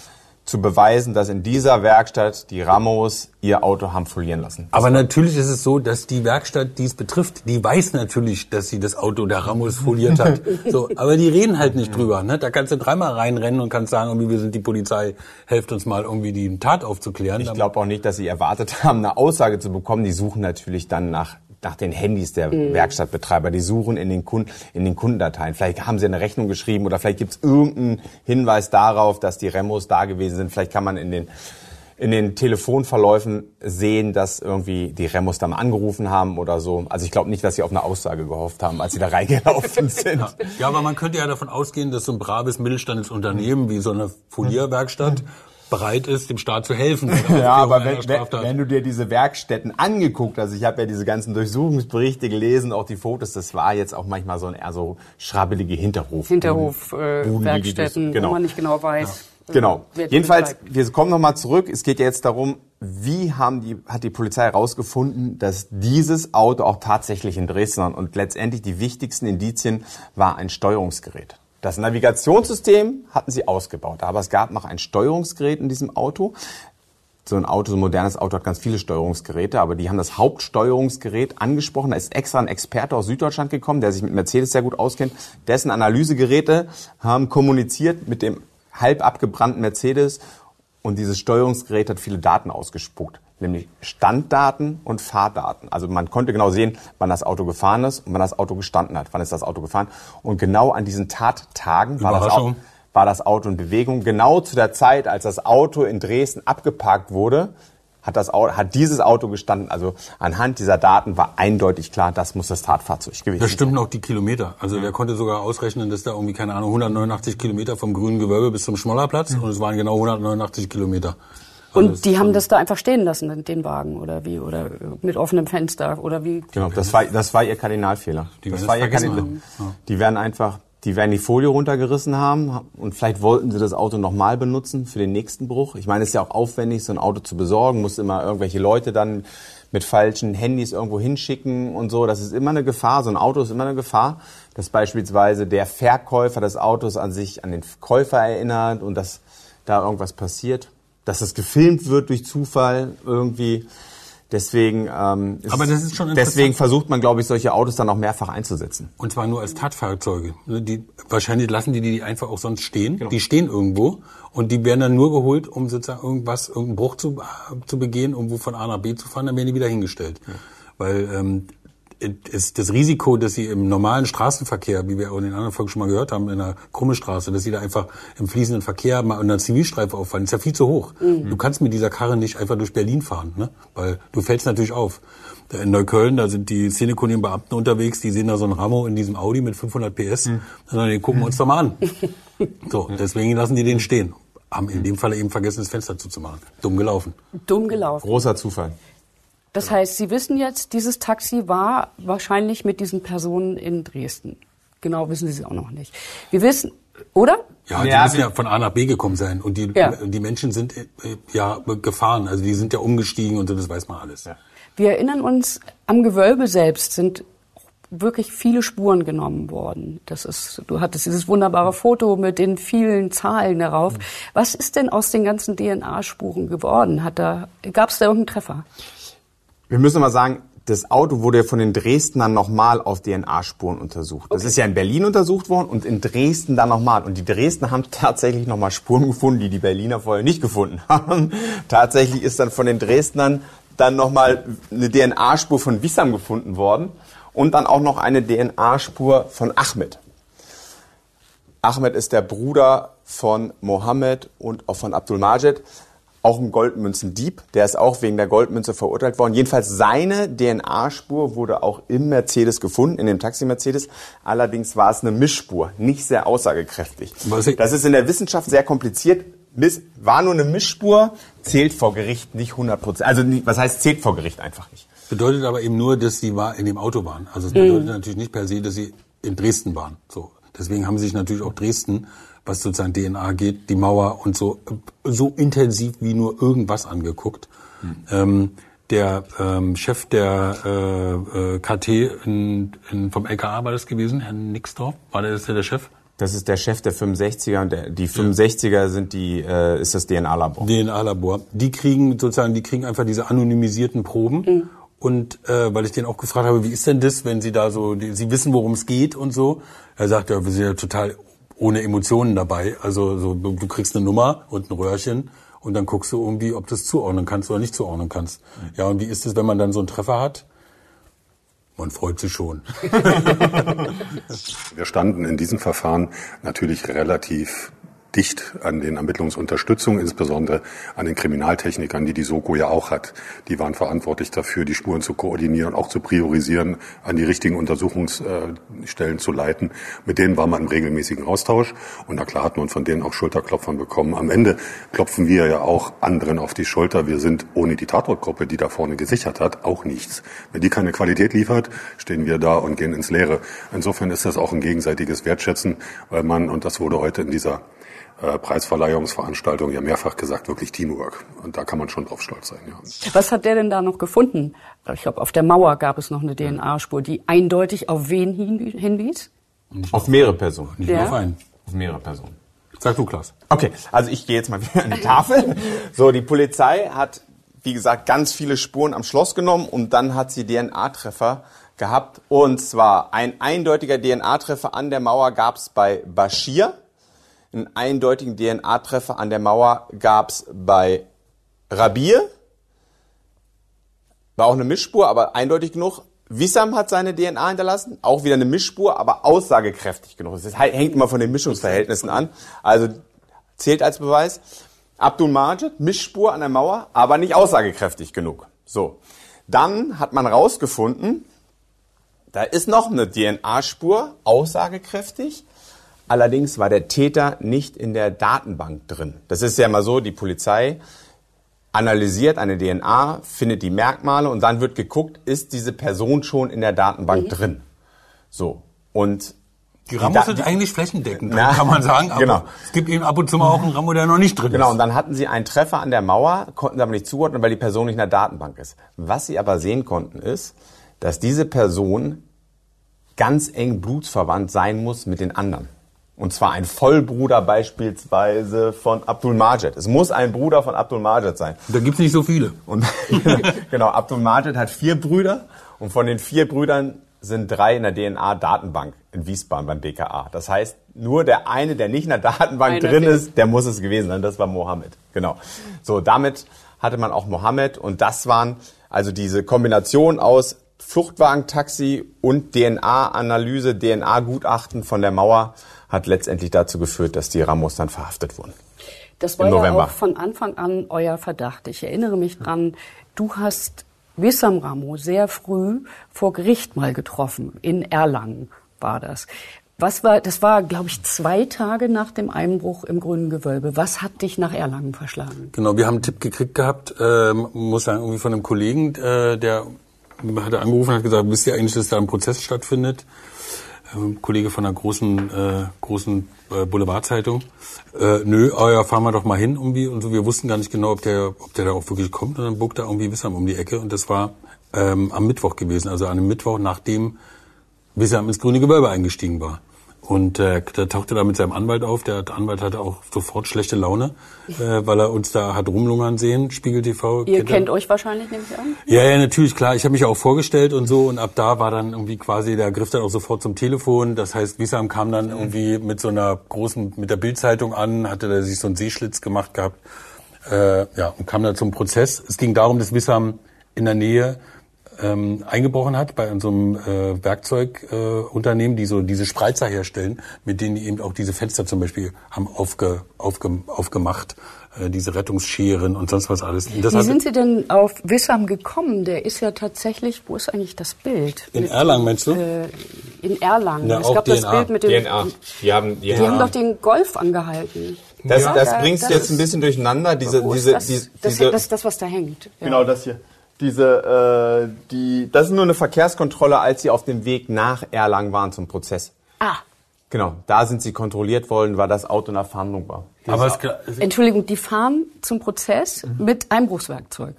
zu beweisen, dass in dieser Werkstatt die Ramos ihr Auto haben folieren lassen. Aber natürlich ist es so, dass die Werkstatt, die es betrifft, die weiß natürlich, dass sie das Auto der Ramos foliert hat. So, aber die reden halt nicht drüber. Ne? Da kannst du dreimal reinrennen und kannst sagen, irgendwie, wir sind die Polizei, helft uns mal irgendwie die Tat aufzuklären. Ich glaube auch nicht, dass sie erwartet haben, eine Aussage zu bekommen. Die suchen natürlich dann nach nach den Handys der Werkstattbetreiber. Die suchen in den, Kunden, in den Kundendateien. Vielleicht haben sie eine Rechnung geschrieben oder vielleicht gibt es irgendeinen Hinweis darauf, dass die Remos da gewesen sind. Vielleicht kann man in den in den Telefonverläufen sehen, dass irgendwie die Remos da mal angerufen haben oder so. Also ich glaube nicht, dass sie auf eine Aussage gehofft haben, als sie da reingelaufen sind. Ja, aber man könnte ja davon ausgehen, dass so ein braves Mittelstandsunternehmen wie so eine Folierwerkstatt bereit ist, dem Staat zu helfen. Ja, aber wenn, wenn, du dir diese Werkstätten angeguckt hast, ich habe ja diese ganzen Durchsuchungsberichte gelesen, auch die Fotos, das war jetzt auch manchmal so ein eher so schrabbelige Hinterhof. Hinterhof, äh, genau. wo man nicht genau weiß. äh, Genau. die Jedenfalls, wir kommen nochmal zurück. Es geht ja jetzt darum, wie haben die, hat die Polizei herausgefunden, dass dieses Auto auch tatsächlich in Dresden war. Und letztendlich die wichtigsten Indizien war ein Steuerungsgerät. Das Navigationssystem hatten sie ausgebaut, aber es gab noch ein Steuerungsgerät in diesem Auto. So ein Auto, so ein modernes Auto hat ganz viele Steuerungsgeräte, aber die haben das Hauptsteuerungsgerät angesprochen. Da ist extra ein Experte aus Süddeutschland gekommen, der sich mit Mercedes sehr gut auskennt. Dessen Analysegeräte haben kommuniziert mit dem halb abgebrannten Mercedes und dieses Steuerungsgerät hat viele Daten ausgespuckt, nämlich Standdaten und Fahrdaten. Also man konnte genau sehen, wann das Auto gefahren ist und wann das Auto gestanden hat, wann ist das Auto gefahren. Und genau an diesen Tattagen war das, Auto, war das Auto in Bewegung. Genau zu der Zeit, als das Auto in Dresden abgeparkt wurde, hat, das Auto, hat dieses Auto gestanden. Also anhand dieser Daten war eindeutig klar, das muss das Tatfahrzeug gewesen sein. Das stimmt auch die Kilometer. Also der konnte sogar ausrechnen, dass da irgendwie, keine Ahnung, 189 Kilometer vom grünen Gewölbe bis zum Schmollerplatz mhm. und es waren genau 189 Kilometer. Und die haben das da einfach stehen lassen, den Wagen, oder wie? Oder mit offenem Fenster, oder wie? Genau, das war, das war ihr Kardinalfehler. Die das war ihr Kardinal. Die werden einfach die werden die Folie runtergerissen haben und vielleicht wollten sie das Auto nochmal benutzen für den nächsten Bruch. Ich meine, es ist ja auch aufwendig, so ein Auto zu besorgen, muss immer irgendwelche Leute dann mit falschen Handys irgendwo hinschicken und so. Das ist immer eine Gefahr. So ein Auto ist immer eine Gefahr, dass beispielsweise der Verkäufer des Autos an sich an den Käufer erinnert und dass da irgendwas passiert. Dass es gefilmt wird durch Zufall irgendwie. Deswegen, ähm, Aber das ist schon deswegen versucht man, glaube ich, solche Autos dann auch mehrfach einzusetzen. Und zwar nur als Tatfahrzeuge. Die, wahrscheinlich lassen die die einfach auch sonst stehen. Genau. Die stehen irgendwo und die werden dann nur geholt, um sozusagen irgendwas, irgendeinen Bruch zu, zu begehen, irgendwo von A nach B zu fahren, dann werden die wieder hingestellt. Ja. Weil ähm, ist das Risiko, dass sie im normalen Straßenverkehr, wie wir auch in den anderen Folgen schon mal gehört haben, in einer Krummestraße, dass sie da einfach im fließenden Verkehr mal in einer Zivilstreife auffallen, ist ja viel zu hoch. Mhm. Du kannst mit dieser Karre nicht einfach durch Berlin fahren, ne? weil du fällst natürlich auf. In Neukölln, da sind die Szenekundigen Beamten unterwegs, die sehen da so ein Ramo in diesem Audi mit 500 PS, mhm. dann die gucken wir uns doch mal an. So, deswegen lassen die den stehen. Haben in dem Fall eben vergessen, das Fenster zuzumachen. Dumm gelaufen. Dumm gelaufen. Großer Zufall. Das genau. heißt, Sie wissen jetzt, dieses Taxi war wahrscheinlich mit diesen Personen in Dresden. Genau wissen Sie es auch noch nicht. Wir wissen, oder? Ja, die ja, müssen ja von A nach B gekommen sein. Und die, ja. die Menschen sind äh, ja gefahren. Also die sind ja umgestiegen und so, das weiß man alles. Ja. Wir erinnern uns, am Gewölbe selbst sind wirklich viele Spuren genommen worden. Das ist, du hattest dieses wunderbare Foto mit den vielen Zahlen darauf. Mhm. Was ist denn aus den ganzen DNA-Spuren geworden? Hat da, gab es da irgendeinen Treffer? Wir müssen mal sagen, das Auto wurde von den Dresdnern nochmal auf DNA-Spuren untersucht. Okay. Das ist ja in Berlin untersucht worden und in Dresden dann nochmal. Und die Dresdner haben tatsächlich nochmal Spuren gefunden, die die Berliner vorher nicht gefunden haben. tatsächlich ist dann von den Dresdnern dann nochmal eine DNA-Spur von Wissam gefunden worden und dann auch noch eine DNA-Spur von Ahmed. Ahmed ist der Bruder von Mohammed und auch von Abdul Majid auch ein Goldmünzendieb. Der ist auch wegen der Goldmünze verurteilt worden. Jedenfalls seine DNA-Spur wurde auch im Mercedes gefunden, in dem Taxi-Mercedes. Allerdings war es eine Mischspur, nicht sehr aussagekräftig. Das ist in der Wissenschaft sehr kompliziert. War nur eine Mischspur, zählt vor Gericht nicht 100 Prozent. Also was heißt zählt vor Gericht einfach nicht. Bedeutet aber eben nur, dass sie in dem Auto waren. Also es bedeutet mhm. natürlich nicht per se, dass sie in Dresden waren. So. Deswegen haben sie sich natürlich auch Dresden was sozusagen DNA geht, die Mauer und so, so intensiv wie nur irgendwas angeguckt. Mhm. Ähm, der ähm, Chef der äh, äh, KT in, in, vom LKA war das gewesen, Herr Nixdorf, war der, ist der, der Chef? Das ist der Chef der 65er und der, die 65er sind die, äh, ist das DNA-Labor. DNA-Labor. Die kriegen sozusagen, die kriegen einfach diese anonymisierten Proben. Mhm. Und äh, weil ich den auch gefragt habe, wie ist denn das, wenn Sie da so, die, Sie wissen, worum es geht und so. Er sagt, ja, wir sind ja total ohne Emotionen dabei. Also so, du kriegst eine Nummer und ein Röhrchen und dann guckst du irgendwie, ob du es zuordnen kannst oder nicht zuordnen kannst. Mhm. Ja, und wie ist es, wenn man dann so einen Treffer hat? Man freut sich schon. Wir standen in diesem Verfahren natürlich relativ dicht an den Ermittlungsunterstützungen, insbesondere an den Kriminaltechnikern, die die Soko ja auch hat. Die waren verantwortlich dafür, die Spuren zu koordinieren auch zu priorisieren, an die richtigen Untersuchungsstellen zu leiten. Mit denen war man im regelmäßigen Austausch und na klar hat man von denen auch Schulterklopfern bekommen. Am Ende klopfen wir ja auch anderen auf die Schulter. Wir sind ohne die Tatortgruppe, die da vorne gesichert hat, auch nichts. Wenn die keine Qualität liefert, stehen wir da und gehen ins Leere. Insofern ist das auch ein gegenseitiges Wertschätzen, weil man, und das wurde heute in dieser äh, Preisverleihungsveranstaltung ja mehrfach gesagt, wirklich Teamwork. Und da kann man schon drauf stolz sein. Ja. Was hat der denn da noch gefunden? Ich glaube, auf der Mauer gab es noch eine DNA-Spur, die eindeutig auf wen hinwies? Auf mehrere Personen. Nicht ja. auf einen. Auf mehrere Personen. Sag du, Klaus. Okay, also ich gehe jetzt mal wieder an die Tafel. So, die Polizei hat, wie gesagt, ganz viele Spuren am Schloss genommen und dann hat sie DNA-Treffer gehabt. Und zwar ein eindeutiger DNA-Treffer an der Mauer gab es bei Bashir einen eindeutigen DNA-Treffer an der Mauer gab's bei Rabir. War auch eine Mischspur, aber eindeutig genug. Wissam hat seine DNA hinterlassen, auch wieder eine Mischspur, aber aussagekräftig genug. Das hängt immer von den Mischungsverhältnissen an. Also zählt als Beweis. Abdul Majid, Mischspur an der Mauer, aber nicht aussagekräftig genug. So. Dann hat man rausgefunden, da ist noch eine DNA-Spur, aussagekräftig. Allerdings war der Täter nicht in der Datenbank drin. Das ist ja mal so, die Polizei analysiert eine DNA, findet die Merkmale und dann wird geguckt, ist diese Person schon in der Datenbank mhm. drin. So. Und die Ramos sind eigentlich flächendeckend, na, kann man sagen. Aber genau. Es gibt eben ab und zu mal auch einen Ramo, der noch nicht drin genau, ist. Genau, und dann hatten sie einen Treffer an der Mauer, konnten sie aber nicht zuordnen, weil die Person nicht in der Datenbank ist. Was sie aber sehen konnten, ist, dass diese Person ganz eng blutsverwandt sein muss mit den anderen. Und zwar ein Vollbruder beispielsweise von Abdul Majid. Es muss ein Bruder von Abdul Majid sein. Da gibt's nicht so viele. Und genau, Abdul Majid hat vier Brüder und von den vier Brüdern sind drei in der DNA-Datenbank in Wiesbaden beim BKA. Das heißt, nur der eine, der nicht in der Datenbank Einer drin ist, der muss es gewesen sein. Das war Mohammed. Genau. So, damit hatte man auch Mohammed und das waren also diese Kombination aus Fluchtwagentaxi und DNA-Analyse, DNA-Gutachten von der Mauer hat letztendlich dazu geführt, dass die Ramos dann verhaftet wurden. Das war ja auch von Anfang an euer Verdacht. Ich erinnere mich dran, du hast Wissam Ramo sehr früh vor Gericht mal getroffen. In Erlangen war das. Was war, das war, glaube ich, zwei Tage nach dem Einbruch im Grünen Gewölbe. Was hat dich nach Erlangen verschlagen? Genau, wir haben einen Tipp gekriegt gehabt, äh, muss sagen, irgendwie von einem Kollegen, äh, der hatte angerufen und hat gesagt, wisst ihr eigentlich, dass da ein Prozess stattfindet? Ähm, Kollege von einer großen, äh, großen äh, Boulevardzeitung. Äh, nö, oh ja, fahren wir doch mal hin irgendwie. Und so, wir wussten gar nicht genau, ob der, ob der da auch wirklich kommt. Und dann bog da irgendwie Wissam um die Ecke. Und das war ähm, am Mittwoch gewesen, also an einem Mittwoch, nachdem Wissam ins grüne Gewölbe eingestiegen war. Und äh, da tauchte da mit seinem Anwalt auf. Der Anwalt hatte auch sofort schlechte Laune, äh, weil er uns da hat rumlungern sehen, Spiegel TV. Ihr kennt er. euch wahrscheinlich, nehme ich an? Ja, ja, natürlich, klar. Ich habe mich auch vorgestellt und so. Und ab da war dann irgendwie quasi, der griff dann auch sofort zum Telefon. Das heißt, Wissam kam dann irgendwie mit so einer großen, mit der Bildzeitung an, hatte da sich so einen Seeschlitz gemacht gehabt. Äh, ja, und kam dann zum Prozess. Es ging darum, dass Wissam in der Nähe ähm, eingebrochen hat bei unserem äh, Werkzeugunternehmen, äh, die so diese Spreizer herstellen, mit denen die eben auch diese Fenster zum Beispiel haben aufge, aufge, aufgemacht, äh, diese Rettungsscheren und sonst was alles. Wie sind Sie denn auf Wissam gekommen? Der ist ja tatsächlich, wo ist eigentlich das Bild? In mit, Erlangen meinst du? Äh, in Erlangen. Ja, es gab DNA. das Bild mit dem. DNA. Die haben, die, die haben doch den Golf angehalten. Das, ja, das bringst du jetzt ein bisschen durcheinander. Diese, diese, das, diese, das, das, das, was da hängt. Ja. Genau das hier diese, äh, die, das ist nur eine Verkehrskontrolle, als sie auf dem Weg nach Erlangen waren zum Prozess. Ah. Genau, da sind sie kontrolliert worden, weil das Auto in der Fahndung war. Aber es, Entschuldigung, die fahren zum Prozess mhm. mit Einbruchswerkzeug.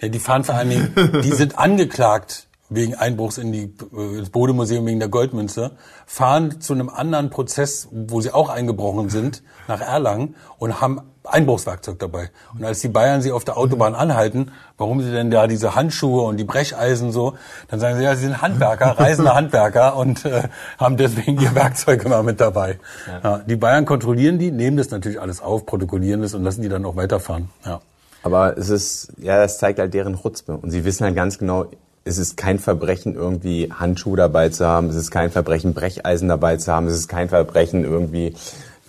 Ja, die fahren vor allen Dingen, die sind angeklagt wegen Einbruchs in die, äh, ins Bodemuseum wegen der Goldmünze, fahren zu einem anderen Prozess, wo sie auch eingebrochen sind, nach Erlangen und haben Einbruchswerkzeug dabei. Und als die Bayern sie auf der Autobahn anhalten, warum sie denn da diese Handschuhe und die Brecheisen so, dann sagen sie, ja, sie sind Handwerker, reisende Handwerker und äh, haben deswegen ihr Werkzeug immer mit dabei. Ja. Ja, die Bayern kontrollieren die, nehmen das natürlich alles auf, protokollieren das und lassen die dann auch weiterfahren. Ja. Aber es ist, ja, das zeigt halt deren Chutzpe. Und sie wissen halt ganz genau, es ist kein Verbrechen, irgendwie Handschuhe dabei zu haben. Es ist kein Verbrechen, Brecheisen dabei zu haben. Es ist kein Verbrechen, irgendwie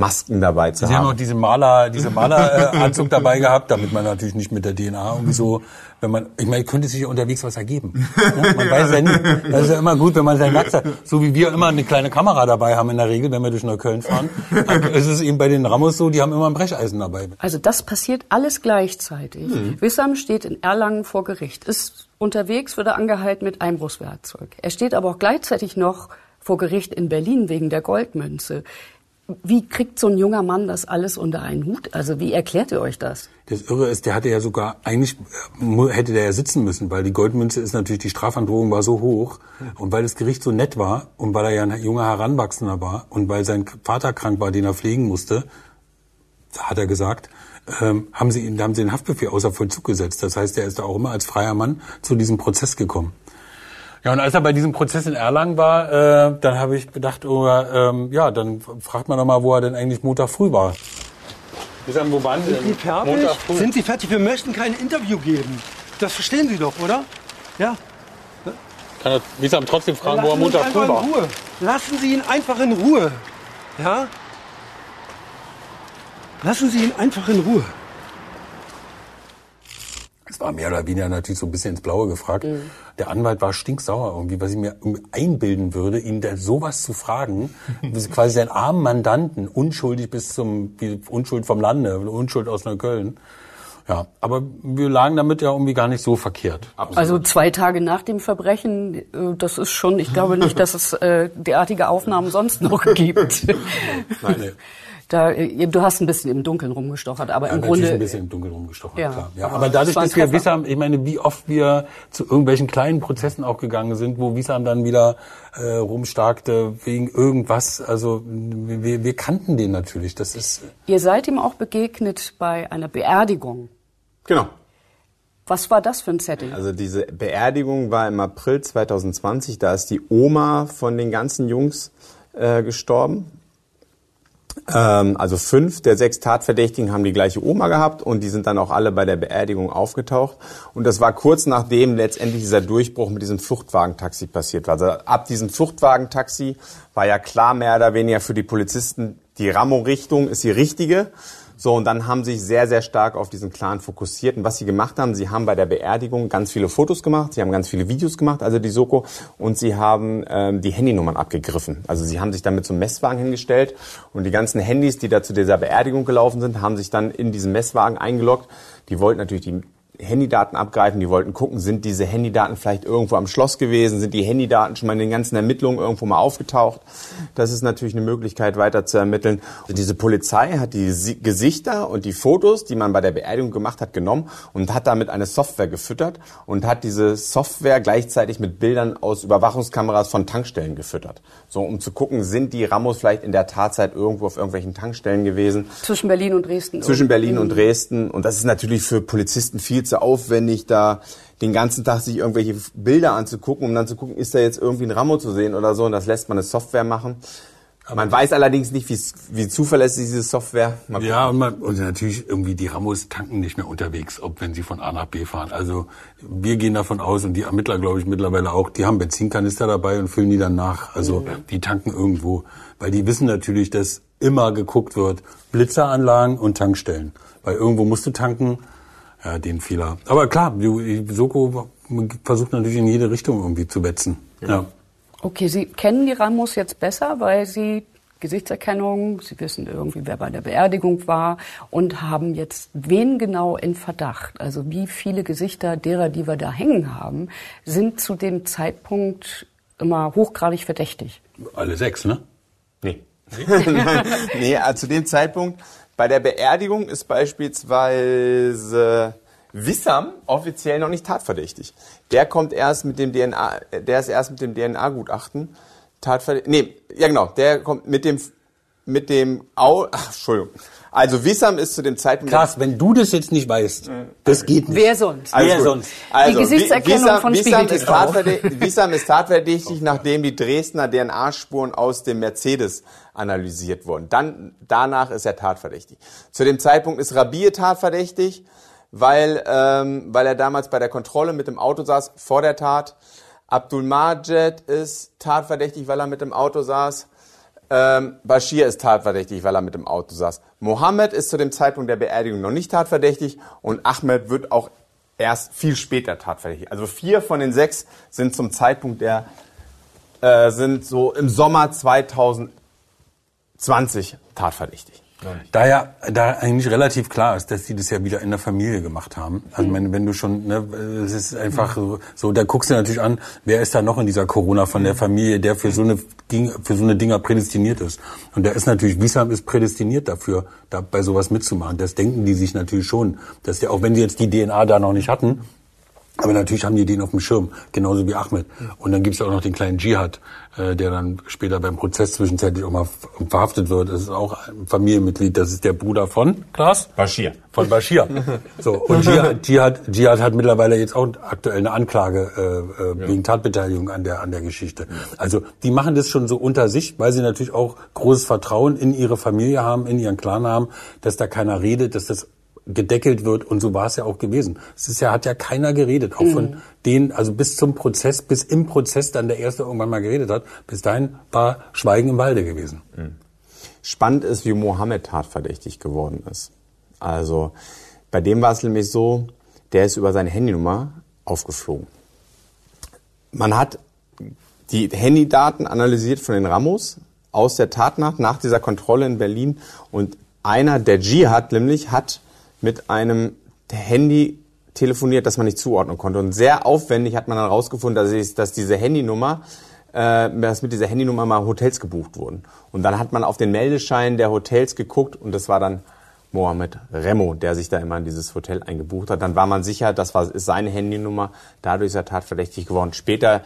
Masken dabei zu Sie haben. Sie haben auch diese Maler, diese Maleranzug dabei gehabt, damit man natürlich nicht mit der DNA irgendwie so, wenn man, ich meine, könnte sich ja unterwegs was ergeben. Ja, man weiß ja nie. Das ist ja immer gut, wenn man sein Werkzeug, so wie wir immer eine kleine Kamera dabei haben in der Regel, wenn wir durch Neukölln fahren. Es ist eben bei den Ramos so, die haben immer ein Brecheisen dabei. Also das passiert alles gleichzeitig. Mhm. Wissam steht in Erlangen vor Gericht, ist unterwegs, wird er angehalten mit Einbruchswerkzeug. Er steht aber auch gleichzeitig noch vor Gericht in Berlin wegen der Goldmünze. Wie kriegt so ein junger Mann das alles unter einen Hut? Also wie erklärt ihr euch das? Das Irre ist, der hatte ja sogar, eigentlich hätte der ja sitzen müssen, weil die Goldmünze ist natürlich, die Strafandrohung war so hoch und weil das Gericht so nett war und weil er ja ein junger Heranwachsender war und weil sein Vater krank war, den er pflegen musste, hat er gesagt, ähm, haben sie ihn, haben sie den Haftbefehl außer Vollzug gesetzt. Das heißt, er ist da auch immer als freier Mann zu diesem Prozess gekommen. Ja, und als er bei diesem Prozess in Erlangen war, äh, dann habe ich gedacht, oh, ähm, ja, dann fragt man doch mal, wo er denn eigentlich Montag früh war. Sind wo waren Sie denn? fertig? Sind Sie fertig? Wir möchten kein Interview geben. Das verstehen Sie doch, oder? Ja? Kann er Wiesam trotzdem fragen, wo er Montag früh war? Ruhe. Lassen Sie ihn einfach in Ruhe. Ja? Lassen Sie ihn einfach in Ruhe. War mehr oder weniger natürlich so ein bisschen ins Blaue gefragt. Mhm. Der Anwalt war stinksauer irgendwie, was ich mir einbilden würde, ihn da sowas zu fragen. quasi seinen armen Mandanten, unschuldig bis zum, wie Unschuld vom Lande, Unschuld aus Neukölln. Ja, aber wir lagen damit ja irgendwie gar nicht so verkehrt. Absolut. Also zwei Tage nach dem Verbrechen, äh, das ist schon, ich glaube nicht, dass es äh, derartige Aufnahmen sonst noch gibt. Nein, nee. Da, äh, du hast ein bisschen im Dunkeln rumgestochert, aber ja, im Grunde ein bisschen im Dunkeln rumgestochert, ja. klar. Ja, aber dadurch, dass wir Wissam, ich meine, wie oft wir zu irgendwelchen kleinen Prozessen auch gegangen sind, wo Wissam dann wieder äh, rumstarkte wegen irgendwas. Also wir, wir kannten den natürlich. Das ist. Ihr seid ihm auch begegnet bei einer Beerdigung. Genau. Was war das für ein Setting? Also diese Beerdigung war im April 2020. Da ist die Oma von den ganzen Jungs äh, gestorben. Ähm, also fünf der sechs Tatverdächtigen haben die gleiche Oma gehabt und die sind dann auch alle bei der Beerdigung aufgetaucht. Und das war kurz nachdem letztendlich dieser Durchbruch mit diesem Fluchtwagentaxi passiert war. Also ab diesem Fluchtwagentaxi war ja klar mehr oder weniger für die Polizisten, die Ramo-Richtung ist die richtige. So, und dann haben sich sehr, sehr stark auf diesen Clan fokussiert. Und was sie gemacht haben, sie haben bei der Beerdigung ganz viele Fotos gemacht, sie haben ganz viele Videos gemacht, also die Soko, und sie haben ähm, die Handynummern abgegriffen. Also sie haben sich dann mit so einem Messwagen hingestellt und die ganzen Handys, die da zu dieser Beerdigung gelaufen sind, haben sich dann in diesen Messwagen eingeloggt. Die wollten natürlich die Handydaten abgreifen. Die wollten gucken, sind diese Handydaten vielleicht irgendwo am Schloss gewesen? Sind die Handydaten schon mal in den ganzen Ermittlungen irgendwo mal aufgetaucht? Das ist natürlich eine Möglichkeit, weiter zu ermitteln. Also diese Polizei hat die Gesichter und die Fotos, die man bei der Beerdigung gemacht hat, genommen und hat damit eine Software gefüttert und hat diese Software gleichzeitig mit Bildern aus Überwachungskameras von Tankstellen gefüttert. So, um zu gucken, sind die Ramos vielleicht in der Tatzeit irgendwo auf irgendwelchen Tankstellen gewesen? Zwischen Berlin und Dresden. Zwischen Berlin und Dresden. Und das ist natürlich für Polizisten viel zu aufwendig, da den ganzen Tag sich irgendwelche Bilder anzugucken, um dann zu gucken, ist da jetzt irgendwie ein Ramo zu sehen oder so. Und das lässt man eine Software machen. Man weiß allerdings nicht, wie zuverlässig diese Software. Ja, und, man, und natürlich irgendwie die Ramos tanken nicht mehr unterwegs, ob wenn sie von A nach B fahren. Also wir gehen davon aus und die Ermittler, glaube ich, mittlerweile auch, die haben Benzinkanister dabei und füllen die dann nach. Also mhm. die tanken irgendwo, weil die wissen natürlich, dass immer geguckt wird, Blitzeranlagen und Tankstellen. Weil irgendwo musst du tanken ja, den Fehler. Aber klar, Soko versucht natürlich in jede Richtung irgendwie zu wetzen. Ja. Okay, Sie kennen die Ramos jetzt besser, weil Sie Gesichtserkennung, Sie wissen irgendwie, wer bei der Beerdigung war und haben jetzt wen genau in Verdacht? Also wie viele Gesichter derer, die wir da hängen haben, sind zu dem Zeitpunkt immer hochgradig verdächtig? Alle sechs, ne? Nee. Nee, also zu dem Zeitpunkt bei der Beerdigung ist beispielsweise Wissam offiziell noch nicht tatverdächtig. Der kommt erst mit dem DNA, der ist erst mit dem DNA-Gutachten tatverdächtig. Nee, ja genau, der kommt mit dem mit dem Au, ach, Entschuldigung. Also Wissam ist zu dem Zeitpunkt. Krass, wenn du das jetzt nicht weißt, das geht nicht. Wer sonst? Also Wer sonst? Also, die Gesichtserkennung Wissam, von Wissam ist, Wissam ist tatverdächtig, nachdem die Dresdner DNA-Spuren aus dem Mercedes analysiert wurden. Dann, danach ist er tatverdächtig. Zu dem Zeitpunkt ist Rabie tatverdächtig, weil, ähm, weil er damals bei der Kontrolle mit dem Auto saß vor der Tat. Abdul Majed ist tatverdächtig, weil er mit dem Auto saß. Ähm, Bashir ist tatverdächtig, weil er mit dem Auto saß. Mohammed ist zu dem Zeitpunkt der Beerdigung noch nicht tatverdächtig und Ahmed wird auch erst viel später tatverdächtig. Also vier von den sechs sind zum Zeitpunkt der äh, sind so im Sommer 2020 tatverdächtig. Da ja da eigentlich relativ klar ist, dass sie das ja wieder in der Familie gemacht haben. Also mhm. meine, wenn du schon, ne, es ist einfach so, so, da guckst du natürlich an, wer ist da noch in dieser Corona von der Familie, der für so eine für so eine Dinger prädestiniert ist. Und der ist natürlich, Wiesam ist prädestiniert dafür, da bei sowas mitzumachen. Das denken die sich natürlich schon, dass der, auch wenn sie jetzt die DNA da noch nicht hatten, Aber natürlich haben die den auf dem Schirm, genauso wie Ahmed. Und dann gibt's ja auch noch den kleinen Dschihad, äh, der dann später beim Prozess zwischenzeitlich auch mal verhaftet wird. Das ist auch ein Familienmitglied, das ist der Bruder von Klaas? Bashir. Von Bashir. so, und Dschihad, Dschihad, Dschihad hat mittlerweile jetzt auch aktuell eine Anklage äh, äh, wegen Tatbeteiligung an der, an der Geschichte. Also die machen das schon so unter sich, weil sie natürlich auch großes Vertrauen in ihre Familie haben, in ihren Clan haben, dass da keiner redet, dass das gedeckelt wird und so war es ja auch gewesen. Es ist ja hat ja keiner geredet, auch von denen, also bis zum Prozess, bis im Prozess dann der erste irgendwann mal geredet hat. Bis dahin war Schweigen im Walde gewesen. Spannend ist, wie Mohammed tatverdächtig geworden ist. Also bei dem war es nämlich so, der ist über seine Handynummer aufgeflogen. Man hat die Handydaten analysiert von den Ramos aus der Tatnacht nach dieser Kontrolle in Berlin und einer der Dschihad nämlich hat mit einem Handy telefoniert, das man nicht zuordnen konnte. Und sehr aufwendig hat man dann herausgefunden, dass, dass diese Handynummer, äh, dass mit dieser Handynummer mal Hotels gebucht wurden. Und dann hat man auf den Meldeschein der Hotels geguckt und das war dann Mohammed Remo, der sich da immer in dieses Hotel eingebucht hat. Dann war man sicher, das war ist seine Handynummer. Dadurch ist er tatverdächtig geworden. Später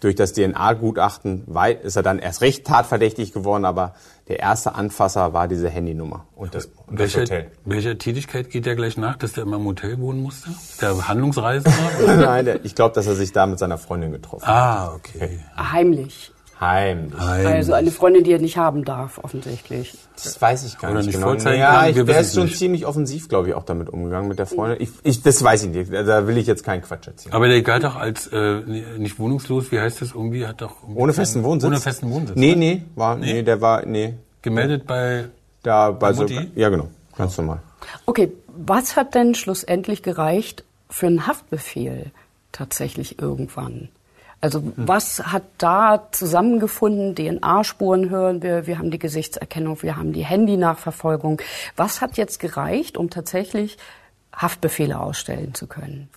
durch das DNA-Gutachten ist er dann erst recht tatverdächtig geworden, aber der erste Anfasser war diese Handynummer und das, und das Welche, Hotel. welche Tätigkeit geht der gleich nach, dass der immer im Hotel wohnen musste? Der Handlungsreisende? Nein, der, ich glaube, dass er sich da mit seiner Freundin getroffen hat. ah, okay. Heimlich. Heimlich. Also eine Freundin, die er nicht haben darf, offensichtlich. Das weiß ich gar Oder nicht, nicht genau. ja, ich, der ist schon nicht. ziemlich offensiv, glaube ich, auch damit umgegangen mit der Freundin. Ich, ich, das weiß ich nicht. Da will ich jetzt keinen Quatsch erzählen. Aber der galt doch als äh, nicht wohnungslos, wie heißt das irgendwie? Hat doch irgendwie Ohne festen Wohnsitz? Ohne festen Wohnsitz. Nee, ne? nee, war, nee, der war, nee, Gemeldet bei da bei so, Mutti? ja genau, ganz normal. Okay, was hat denn schlussendlich gereicht für einen Haftbefehl tatsächlich irgendwann? Also was hat da zusammengefunden? DNA-Spuren hören wir, wir haben die Gesichtserkennung, wir haben die Handynachverfolgung. Was hat jetzt gereicht, um tatsächlich Haftbefehle ausstellen zu können?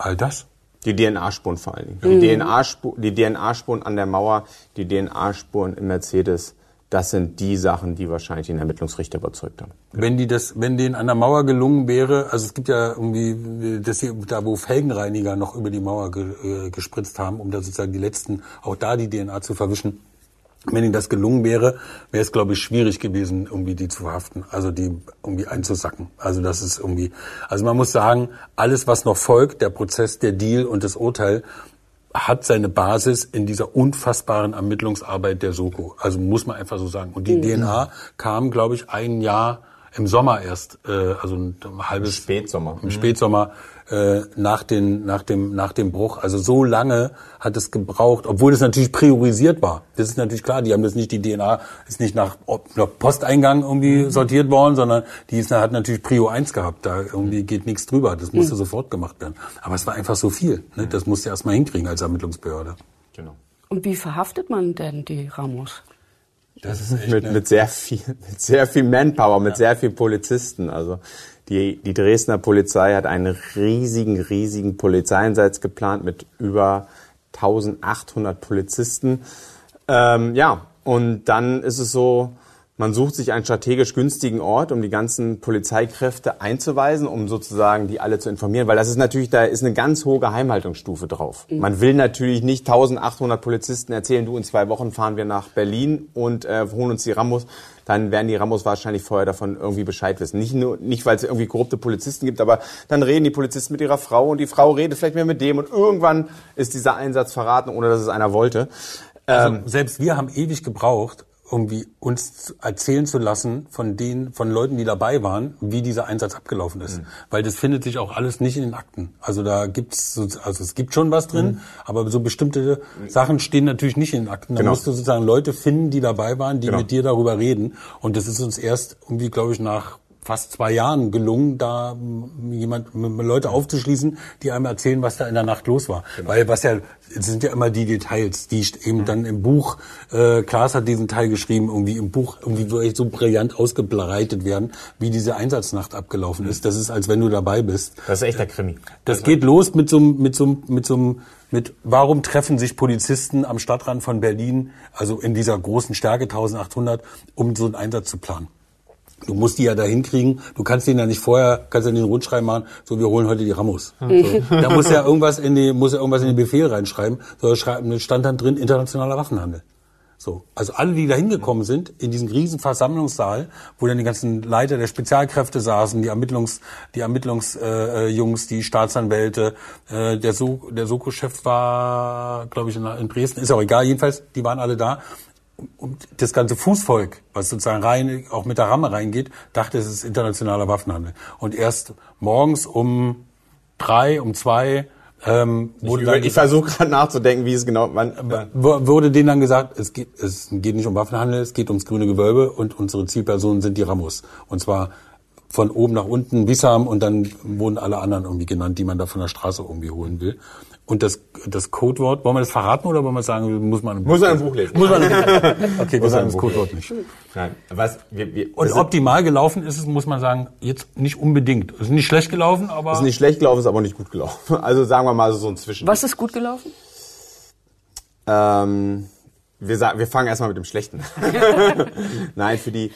all das. Die DNA-Spuren vor allen Dingen. Die DNA-Spuren, die DNA-Spuren an der Mauer, die DNA-Spuren im Mercedes, das sind die Sachen, die wahrscheinlich den Ermittlungsrichter überzeugt haben. Wenn die das, wenn denen an der Mauer gelungen wäre, also es gibt ja irgendwie, dass sie, da wo Felgenreiniger noch über die Mauer ge, äh, gespritzt haben, um da sozusagen die letzten, auch da die DNA zu verwischen. Wenn ihnen das gelungen wäre, wäre es, glaube ich, schwierig gewesen, irgendwie die zu verhaften, also die irgendwie einzusacken. Also das ist irgendwie, also man muss sagen, alles, was noch folgt, der Prozess, der Deal und das Urteil, hat seine Basis in dieser unfassbaren Ermittlungsarbeit der Soko. Also muss man einfach so sagen. Und die DNA kam, glaube ich, ein Jahr im Sommer erst, äh, also ein halbes Spätsommer. im Spätsommer äh, nach, den, nach, dem, nach dem Bruch. Also so lange hat es gebraucht, obwohl das natürlich priorisiert war. Das ist natürlich klar, die haben das nicht, die DNA ist nicht nach, Posteingang irgendwie sortiert worden, sondern die ist, hat natürlich Prio 1 gehabt. Da irgendwie geht nichts drüber. Das musste sofort gemacht werden. Aber es war einfach so viel. Ne? Das musste erst mal hinkriegen als Ermittlungsbehörde. Genau. Und wie verhaftet man denn die Ramos? Das ist Mit, mit sehr viel, mit sehr viel Manpower, mit sehr viel Polizisten. Also die, die Dresdner Polizei hat einen riesigen, riesigen Polizeieinsatz geplant mit über 1800 Polizisten. Ähm, ja, und dann ist es so, man sucht sich einen strategisch günstigen Ort, um die ganzen Polizeikräfte einzuweisen, um sozusagen die alle zu informieren, weil das ist natürlich, da ist eine ganz hohe Geheimhaltungsstufe drauf. Man will natürlich nicht 1800 Polizisten erzählen, du in zwei Wochen fahren wir nach Berlin und äh, holen uns die Ramos, dann werden die Ramos wahrscheinlich vorher davon irgendwie Bescheid wissen. Nicht nur, nicht weil es irgendwie korrupte Polizisten gibt, aber dann reden die Polizisten mit ihrer Frau und die Frau redet vielleicht mehr mit dem und irgendwann ist dieser Einsatz verraten, ohne dass es einer wollte. Also selbst wir haben ewig gebraucht, irgendwie uns erzählen zu lassen von den, von Leuten, die dabei waren, wie dieser Einsatz abgelaufen ist. Weil das findet sich auch alles nicht in den Akten. Also da gibt's, so, also es gibt schon was drin, aber so bestimmte Sachen stehen natürlich nicht in den Akten. Da Genau. musst du sozusagen Leute finden, die dabei waren, die Genau. mit dir darüber reden. Und das ist uns erst irgendwie, glaube ich, nach fast zwei Jahren gelungen, da jemand Leute aufzuschließen, die einem erzählen, was da in der Nacht los war. Weil was ja, es sind ja immer die Details, die eben dann im Buch, äh, Klaas hat diesen Teil geschrieben, irgendwie im Buch irgendwie wirklich so brillant ausgebreitet werden, wie diese Einsatznacht abgelaufen ist. Das ist, als wenn du dabei bist. Das ist echt der Krimi. Das geht los mit so einem, mit so einem, mit so mit, warum treffen sich Polizisten am Stadtrand von Berlin, also in dieser großen Stärke 1800, um so einen Einsatz zu planen? Du musst die ja da hinkriegen. Du kannst denen ja nicht vorher, kannst ja den Rundschreiben machen, so wir holen heute die Ramos. So. Da muss ja irgendwas in die, muss ja irgendwas in den Befehl reinschreiben. So da stand dann drin internationaler Waffenhandel. So, also alle, die da hingekommen sind, in diesem riesen Versammlungssaal, wo dann die ganzen Leiter der Spezialkräfte saßen, die Ermittlungs, die Ermittlungsjungs, äh, Jungs, die Staatsanwälte, äh, der so der Soko-Chef war, glaube ich, in, in Dresden, ist auch egal. Jedenfalls, die waren alle da und das ganze Fußvolk, was sozusagen rein, auch mit der Ramme reingeht, dachte, es ist internationaler Waffenhandel. Und erst morgens um drei, um zwei, ähm, wurde ich, ich versuche gerade nachzudenken, wie es genau man, äh, wurde denen dann gesagt, es geht, es geht nicht um Waffenhandel, es geht ums grüne Gewölbe und unsere Zielpersonen sind die Ramos. Und zwar von oben nach unten, Wissam und dann wurden alle anderen irgendwie genannt, die man da von der Straße irgendwie holen will. Und das, das Codewort, wollen wir das verraten oder wollen wir sagen, muss man ein Buch, muss ein Buch lesen? Muss man ein Buch lesen. Okay, wir sagen das Codewort nicht. Nein, was, wir, wir, Und optimal gelaufen ist es, muss man sagen, jetzt nicht unbedingt. Es ist nicht schlecht gelaufen, aber... Es ist nicht schlecht gelaufen, ist aber nicht gut gelaufen. Also sagen wir mal so ein Zwischen. Was ist gut gelaufen? Ähm, wir, sagen, wir fangen erstmal mit dem Schlechten. Nein, für die,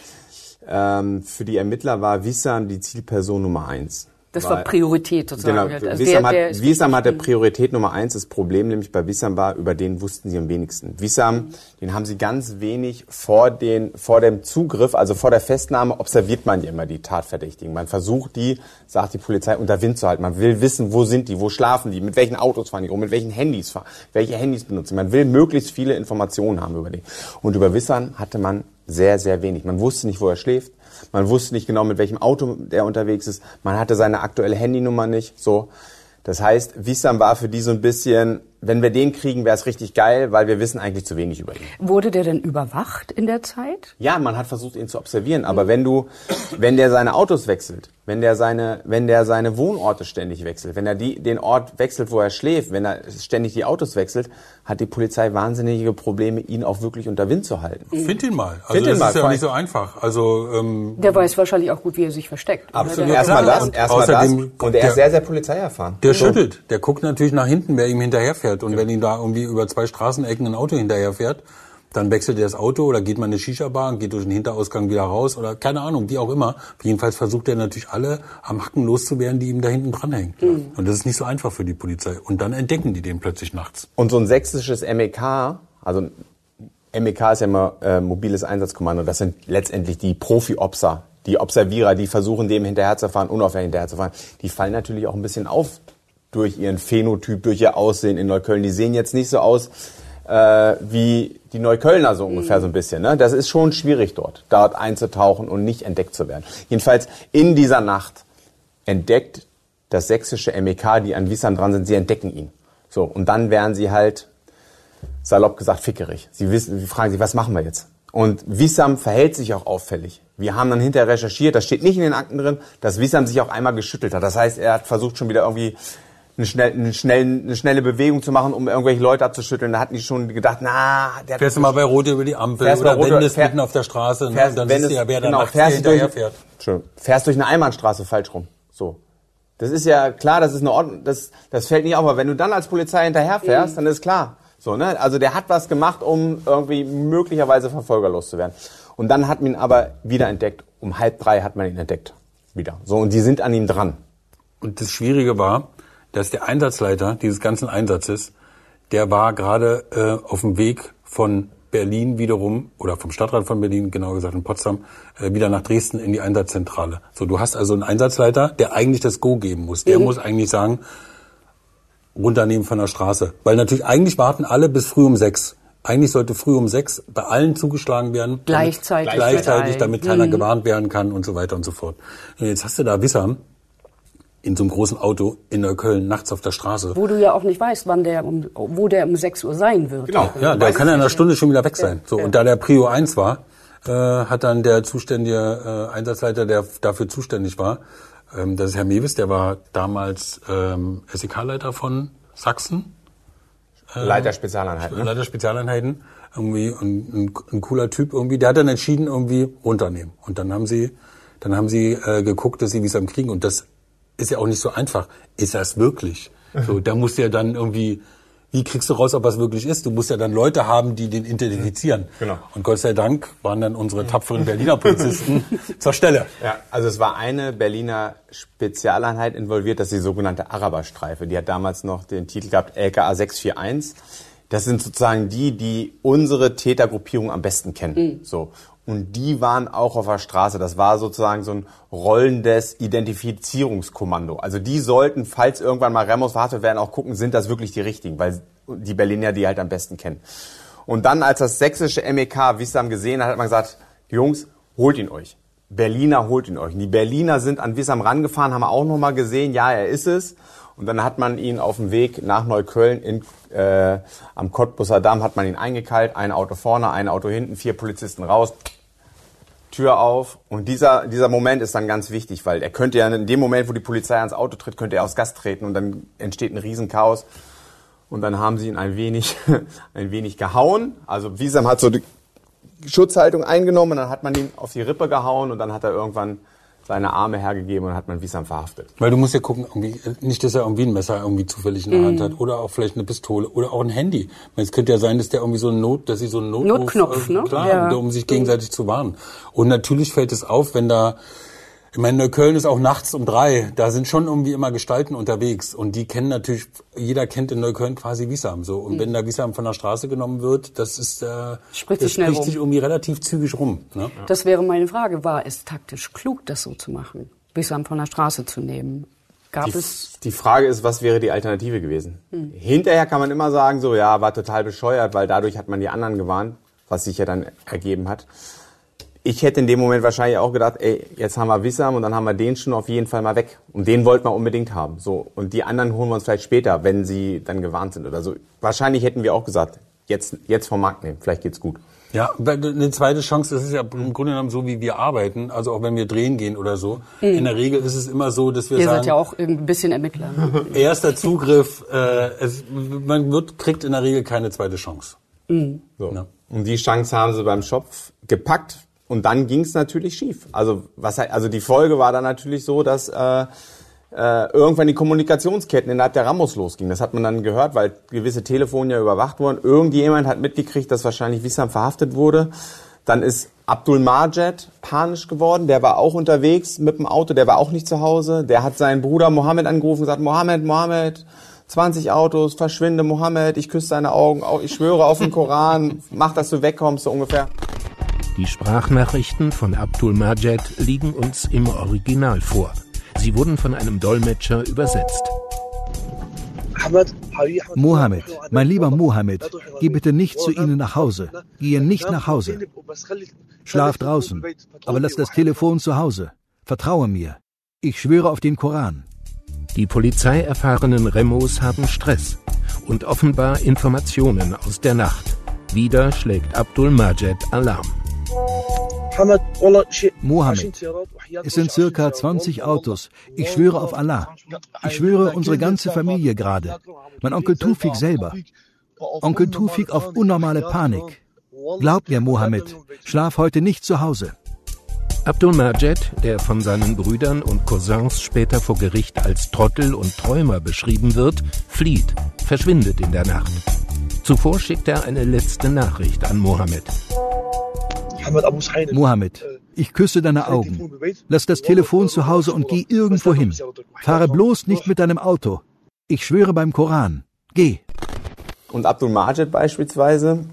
ähm, für die Ermittler war Wissam die Zielperson Nummer eins. Das war Priorität sozusagen. Genau. Also Wissam, der, hat, der Wissam hatte Priorität Nummer eins. Das Problem nämlich bei Wissam war, über den wussten sie am wenigsten. Wissam, den haben sie ganz wenig vor, den, vor dem Zugriff, also vor der Festnahme, observiert man ja immer die Tatverdächtigen. Man versucht die, sagt die Polizei, unter Wind zu halten. Man will wissen, wo sind die, wo schlafen die, mit welchen Autos fahren die rum, mit welchen Handys fahren, welche Handys benutzen. Man will möglichst viele Informationen haben über die. Und über Wissam hatte man sehr, sehr wenig. Man wusste nicht, wo er schläft. Man wusste nicht genau, mit welchem Auto der unterwegs ist. Man hatte seine aktuelle Handynummer nicht. So. Das heißt, Wissam war für die so ein bisschen, wenn wir den kriegen, wäre es richtig geil, weil wir wissen eigentlich zu wenig über ihn. Wurde der denn überwacht in der Zeit? Ja, man hat versucht, ihn zu observieren. Aber wenn du, wenn der seine Autos wechselt, wenn der seine, wenn der seine Wohnorte ständig wechselt, wenn er die, den Ort wechselt, wo er schläft, wenn er ständig die Autos wechselt, hat die Polizei wahnsinnige Probleme, ihn auch wirklich unter Wind zu halten. Find ihn mal. Also Find das ihn mal. ist ja nicht so einfach. Also ähm, der weiß wahrscheinlich auch gut, wie er sich versteckt. Absolut. Erstmal das, erstmal das. Und er ist sehr, sehr polizeierfahren. Der schüttelt. Der guckt natürlich nach hinten, wer ihm hinterherfährt. Und ja. wenn ihm da irgendwie über zwei Straßenecken ein Auto hinterherfährt, dann wechselt er das Auto oder geht man in eine Shisha-Bar und geht durch den Hinterausgang wieder raus oder keine Ahnung, wie auch immer. Jedenfalls versucht er natürlich alle am Hacken loszuwerden, die ihm da hinten dranhängen. Mhm. Und das ist nicht so einfach für die Polizei. Und dann entdecken die den plötzlich nachts. Und so ein sächsisches MEK, also MEK ist ja immer äh, mobiles Einsatzkommando, das sind letztendlich die Profi-Opser, die Observierer, die versuchen, dem hinterherzufahren, unauffällig hinterherzufahren. Die fallen natürlich auch ein bisschen auf durch ihren Phänotyp, durch ihr Aussehen in Neukölln. Die sehen jetzt nicht so aus, äh, wie die Neuköllner so ungefähr so ein bisschen. Ne? Das ist schon schwierig dort, dort einzutauchen und nicht entdeckt zu werden. Jedenfalls in dieser Nacht entdeckt das sächsische MEK, die an Wissam dran sind, sie entdecken ihn. So, und dann werden sie halt, salopp gesagt, fickerig. Sie wissen, sie fragen sich, was machen wir jetzt? Und Wissam verhält sich auch auffällig. Wir haben dann hinterher recherchiert, das steht nicht in den Akten drin, dass Wissam sich auch einmal geschüttelt hat. Das heißt, er hat versucht schon wieder irgendwie eine, schnell, eine, schnell, eine schnelle Bewegung zu machen, um irgendwelche Leute abzuschütteln. Da hatten die schon gedacht, na, der Fährst du mal bei Rot über die Ampel oder Rot, wendest fähr, mitten auf der Straße, ne? fährst, dann siehst du ja, wer genau, fährst hinterher durch, fährt. Fährst durch eine Einbahnstraße falsch rum. So. Das ist ja klar, das ist eine Ordnung, das, das fällt nicht auf, aber wenn du dann als Polizei hinterher fährst, mhm. dann ist klar. So, ne? Also der hat was gemacht, um irgendwie möglicherweise verfolgerlos zu werden. Und dann hat man ihn aber wieder entdeckt. Um halb drei hat man ihn entdeckt. Wieder. So, und die sind an ihm dran. Und das Schwierige war, dass der Einsatzleiter dieses ganzen Einsatzes, der war gerade äh, auf dem Weg von Berlin wiederum, oder vom Stadtrat von Berlin, genauer gesagt in Potsdam, äh, wieder nach Dresden in die Einsatzzentrale. So, du hast also einen Einsatzleiter, der eigentlich das Go geben muss. Der mhm. muss eigentlich sagen, runternehmen von der Straße. Weil natürlich eigentlich warten alle bis früh um sechs. Eigentlich sollte früh um sechs bei allen zugeschlagen werden. Gleichzeitig. Damit, gleichzeitig, damit keiner mhm. gewarnt werden kann und so weiter und so fort. Und jetzt hast du da Wissam, in so einem großen Auto in Neukölln nachts auf der Straße. Wo du ja auch nicht weißt, wann der um, wo der um 6 Uhr sein wird. Genau, ja, der kann ja in einer Stunde schon wieder weg sein. So, ja. und da der Prio 1 war, äh, hat dann der zuständige äh, Einsatzleiter, der dafür zuständig war, ähm, das ist Herr Mewis, der war damals ähm, SEK-Leiter von Sachsen. Äh, Leiter Spezialeinheiten. Ne? Leiter Spezialeinheiten. Irgendwie ein, ein, ein cooler Typ irgendwie. Der hat dann entschieden, irgendwie runternehmen. Und dann haben sie, dann haben sie äh, geguckt, dass sie wie es am kriegen. Und das ist ja auch nicht so einfach. Ist das wirklich? So, da muss ja dann irgendwie wie kriegst du raus, ob was wirklich ist? Du musst ja dann Leute haben, die den identifizieren. Genau. Und Gott sei Dank waren dann unsere tapferen Berliner Polizisten zur Stelle. Ja, also es war eine Berliner Spezialeinheit involviert, das ist die sogenannte Araberstreife. Die hat damals noch den Titel gehabt LKA 641. Das sind sozusagen die, die unsere Tätergruppierung am besten kennen. So. Und die waren auch auf der Straße. Das war sozusagen so ein rollendes Identifizierungskommando. Also die sollten, falls irgendwann mal Remos verhaftet werden, auch gucken, sind das wirklich die richtigen, weil die Berliner die halt am besten kennen. Und dann, als das sächsische MEK Wissam gesehen hat, hat man gesagt, Jungs, holt ihn euch. Berliner holt ihn euch. Und die Berliner sind an Wissam rangefahren, haben auch nochmal gesehen, ja, er ist es. Und dann hat man ihn auf dem Weg nach Neukölln in, äh, am Cottbusser Damm hat man ihn eingekeilt, ein Auto vorne, ein Auto hinten, vier Polizisten raus, Tür auf. Und dieser, dieser Moment ist dann ganz wichtig, weil er könnte ja in dem Moment, wo die Polizei ans Auto tritt, könnte er aufs Gas treten und dann entsteht ein Riesenchaos. Und dann haben sie ihn ein wenig, ein wenig gehauen. Also Wiesam hat so die Schutzhaltung eingenommen dann hat man ihn auf die Rippe gehauen und dann hat er irgendwann seine Arme hergegeben und hat man Wiesam verhaftet. Weil du musst ja gucken, irgendwie, nicht, dass er irgendwie ein Messer irgendwie zufällig in der Hand hat oder auch vielleicht eine Pistole oder auch ein Handy. Es könnte ja sein, dass der irgendwie so ein Not, dass sie so einen Notruf, Notknopf, äh, ne? Klar, Ja. um sich gegenseitig zu warnen. Und natürlich fällt es auf, wenn da ich meine, Neukölln ist auch nachts um drei. Da sind schon irgendwie immer Gestalten unterwegs. Und die kennen natürlich, jeder kennt in Neukölln quasi Wiesam. So. Und wenn da Wiesam von der Straße genommen wird, das ist, äh, Spricht das sich schnell spricht rum. sich irgendwie relativ zügig rum. Ne? Das wäre meine Frage. War es taktisch klug, das so zu machen? Wissam von der Straße zu nehmen? Gab Die, es die Frage ist, was wäre die Alternative gewesen? Hinterher kann man immer sagen, so, ja, war total bescheuert, weil dadurch hat man die anderen gewarnt, was sich ja dann ergeben hat. Ich hätte in dem Moment wahrscheinlich auch gedacht, ey, jetzt haben wir Wissam und dann haben wir den schon auf jeden Fall mal weg. Und den wollten wir unbedingt haben. So. Und die anderen holen wir uns vielleicht später, wenn sie dann gewarnt sind oder so. Wahrscheinlich hätten wir auch gesagt, jetzt, jetzt vom Markt nehmen, vielleicht geht's gut. Ja, weil eine zweite Chance, das ist ja im Grunde genommen so, wie wir arbeiten, also auch wenn wir drehen gehen oder so. In der Regel ist es immer so, dass wir Ihr sagen, seid ja auch ein bisschen Ermittler. Ne? erster Zugriff, äh, es, man wird, kriegt in der Regel keine zweite Chance. So. Ja. Und die Chance haben sie beim Schopf gepackt und dann ging es natürlich schief. Also was also die Folge war dann natürlich so, dass äh, äh, irgendwann die Kommunikationsketten innerhalb der Ramos losgingen. Das hat man dann gehört, weil gewisse Telefone ja überwacht wurden. Irgendjemand hat mitgekriegt, dass wahrscheinlich Wissam verhaftet wurde. Dann ist Abdul Majed panisch geworden. Der war auch unterwegs mit dem Auto. Der war auch nicht zu Hause. Der hat seinen Bruder Mohammed angerufen und gesagt, Mohammed, Mohammed, 20 Autos, verschwinde, Mohammed, ich küsse deine Augen, au- ich schwöre auf den Koran, mach, dass du wegkommst, so ungefähr. Die Sprachnachrichten von Abdul Majed liegen uns im Original vor. Sie wurden von einem Dolmetscher übersetzt. Mohammed, mein lieber Mohammed, geh bitte nicht zu ihnen nach Hause. Gehe nicht nach Hause. Schlaf draußen. Aber lass das Telefon zu Hause. Vertraue mir. Ich schwöre auf den Koran. Die polizeierfahrenen Remos haben Stress und offenbar Informationen aus der Nacht. Wieder schlägt Abdul Majed Alarm. Mohammed, es sind circa 20 Autos. Ich schwöre auf Allah. Ich schwöre unsere ganze Familie gerade. Mein Onkel Tufik selber. Onkel Tufik auf unnormale Panik. Glaub mir, Mohammed, schlaf heute nicht zu Hause. Abdul Majed, der von seinen Brüdern und Cousins später vor Gericht als Trottel und Träumer beschrieben wird, flieht, verschwindet in der Nacht. Zuvor schickt er eine letzte Nachricht an Mohammed. Mohammed, ich küsse deine Augen. Lass das Telefon zu Hause und geh irgendwo hin. Fahre bloß nicht mit deinem Auto. Ich schwöre beim Koran. Geh. Und Abdul Majid beispielsweise,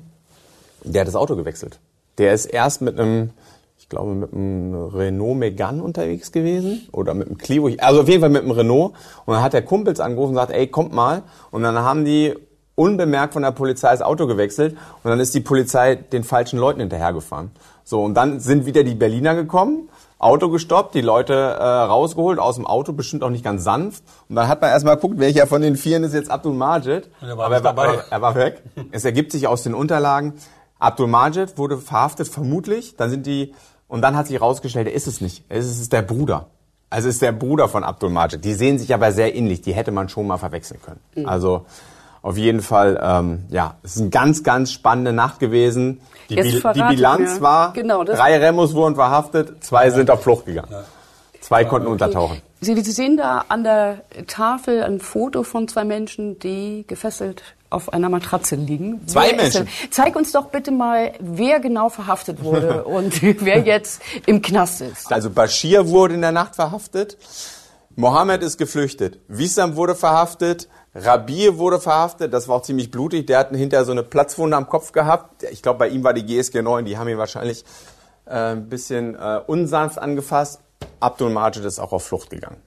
der hat das Auto gewechselt. Der ist erst mit einem, ich glaube, mit einem Renault Megane unterwegs gewesen oder mit einem Clio, also auf jeden Fall mit einem Renault. Und dann hat der Kumpels angerufen und gesagt, ey, kommt mal. Und dann haben die unbemerkt von der Polizei das Auto gewechselt und dann ist die Polizei den falschen Leuten hinterhergefahren. So, und dann sind wieder die Berliner gekommen, Auto gestoppt, die Leute äh, rausgeholt aus dem Auto, bestimmt auch nicht ganz sanft. Und dann hat man erstmal geguckt, welcher von den Vieren ist jetzt Abdul Majid. er war Aber er nicht war, dabei. er, war weg. Es ergibt sich aus den Unterlagen, Abdul Majid wurde verhaftet, vermutlich. Dann sind die, und dann hat sich herausgestellt, er ist es nicht. Es ist, es ist der Bruder. Also es ist der Bruder von Abdul Majid. Die sehen sich aber sehr ähnlich. Die hätte man schon mal verwechseln können. Also auf jeden Fall, ähm, ja, es ist eine ganz, ganz spannende Nacht gewesen. Die, Bil- die Bilanz mir. war, Genau, drei Remos wurden verhaftet, zwei sind auf Flucht gegangen. Zwei konnten untertauchen. Sie, Sie sehen da an der Tafel ein Foto von zwei Menschen, die gefesselt auf einer Matratze liegen. Zwei wer Menschen. Zeig uns doch bitte mal, wer genau verhaftet wurde und wer jetzt im Knast ist. Also Bashir wurde in der Nacht verhaftet. Mohammed ist geflüchtet. Wissam wurde verhaftet. Rabir wurde verhaftet. Das war auch ziemlich blutig. Der hat hinterher so eine Platzwunde am Kopf gehabt. Ich glaube, bei ihm war die GSG 9. Die haben ihn wahrscheinlich äh, ein bisschen äh, unsanft angefasst. Abdul Majid ist auch auf Flucht gegangen.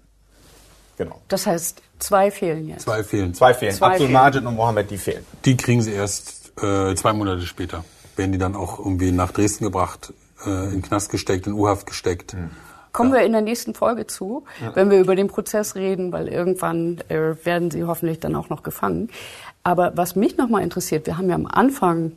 Genau. Das heißt, zwei fehlen jetzt. Zwei fehlen. Zwei fehlen. Zwei Abdul fehlen. Majid und Mohammed, die fehlen. Die kriegen sie erst äh, zwei Monate später. Werden die dann auch irgendwie nach Dresden gebracht, äh, in den Knast gesteckt, in U-Haft gesteckt. Kommen wir in der nächsten Folge zu, wenn wir über den Prozess reden, weil irgendwann äh, werden sie hoffentlich dann auch noch gefangen. Aber was mich nochmal interessiert, wir haben ja am Anfang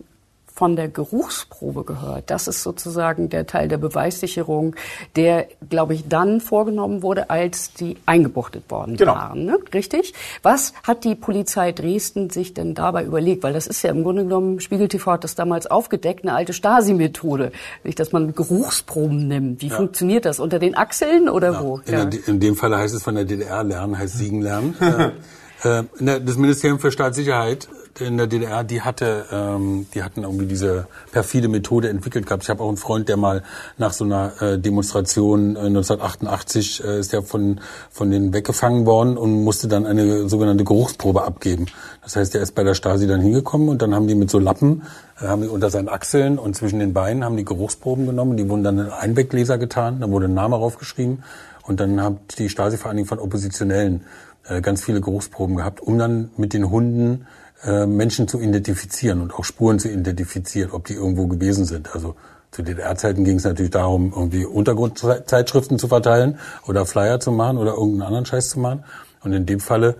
von der Geruchsprobe gehört. Das ist sozusagen der Teil der Beweissicherung, der, glaube ich, dann vorgenommen wurde, als die eingebuchtet worden Genau. waren. Ne? Richtig? Was hat die Polizei Dresden sich denn dabei überlegt? Weil das ist ja im Grunde genommen, Spiegel TV hat das damals aufgedeckt, eine alte Stasi-Methode. Dass man Geruchsproben nimmt. Wie funktioniert das? Unter den Achseln oder wo? In, der, in dem Fall heißt es von der DDR lernen, heißt Siegen lernen. äh, äh, das Ministerium für Staatssicherheit in der DDR, die hatte, ähm, die hatten irgendwie diese perfide Methode entwickelt gehabt. Ich habe auch einen Freund, der mal nach so einer äh, Demonstration äh, 1988 äh, ist der von von denen weggefangen worden und musste dann eine sogenannte Geruchsprobe abgeben. Das heißt, der ist bei der Stasi dann hingekommen und dann haben die mit so Lappen, äh, haben die unter seinen Achseln und zwischen den Beinen haben die Geruchsproben genommen. Die wurden dann in Einweggläser getan, da wurde ein Name draufgeschrieben und dann hat die Stasi-Vereinigung von Oppositionellen äh, ganz viele Geruchsproben gehabt, um dann mit den Hunden Menschen zu identifizieren und auch Spuren zu identifizieren, ob die irgendwo gewesen sind. Also zu DDR-Zeiten ging es natürlich darum, irgendwie Untergrundzeitschriften zu verteilen oder Flyer zu machen oder irgendeinen anderen Scheiß zu machen. Und in dem Falle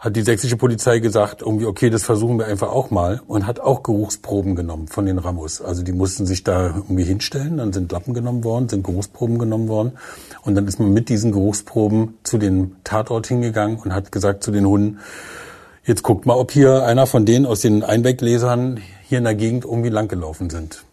hat die sächsische Polizei gesagt, irgendwie, okay, das versuchen wir einfach auch mal und hat auch Geruchsproben genommen von den Ramos. Also die mussten sich da irgendwie hinstellen, dann sind Lappen genommen worden, sind Geruchsproben genommen worden und dann ist man mit diesen Geruchsproben zu dem Tatort hingegangen und hat gesagt zu den Hunden, jetzt guckt mal, ob hier einer von denen aus den Einweglesern hier in der Gegend irgendwie langgelaufen sind.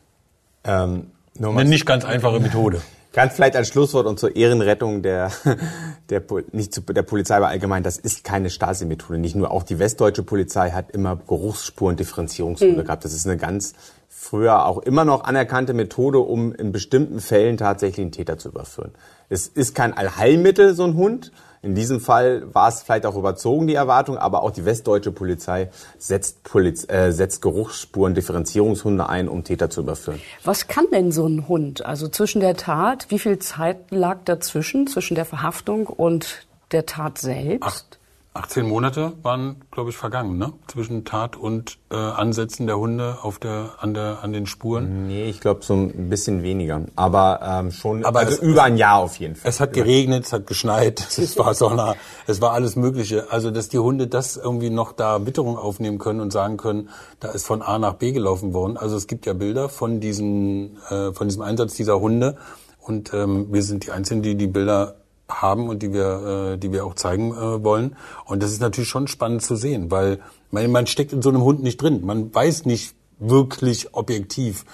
Ähm, Eine nicht ganz einfache Methode. Ganz vielleicht als Schlusswort und zur Ehrenrettung der, der, nicht zu, der Polizei, aber allgemein, das ist keine Stasi-Methode. Nicht nur, auch die westdeutsche Polizei hat immer Geruchsspuren-Differenzierungsmethode gehabt. Das ist eine ganz früher auch immer noch anerkannte Methode, um in bestimmten Fällen tatsächlich einen Täter zu überführen. Es ist kein Allheilmittel, so ein Hund. In diesem Fall war es vielleicht auch überzogen, die Erwartung, aber auch die westdeutsche Polizei setzt, Poliz äh, setzt Geruchsspuren-Differenzierungshunde ein, um Täter zu überführen. Was kann denn so ein Hund? Also zwischen der Tat, wie viel Zeit lag dazwischen, zwischen der Verhaftung und der Tat selbst? Acht, 18 Monate waren, glaube ich, vergangen, ne? Zwischen Tat und äh, Ansätzen der Hunde auf der, an, der, an den Spuren. Nee, ich glaube so ein bisschen weniger. Aber ähm, schon Aber also es- über ein Jahr auf jeden Fall. Es hat geregnet, es hat geschneit, es war Sonne, es war alles Mögliche. Also, dass die Hunde das irgendwie noch da Witterung aufnehmen können und sagen können, da ist von A nach B gelaufen worden. Also es gibt ja Bilder von diesem, äh, von diesem Einsatz dieser Hunde und ähm, wir sind die Einzigen, die die Bilder haben und die wir, äh, die wir auch zeigen äh, wollen. Und das ist natürlich schon spannend zu sehen, weil man, man steckt in so einem Hund nicht drin. Man weiß nicht wirklich objektiv,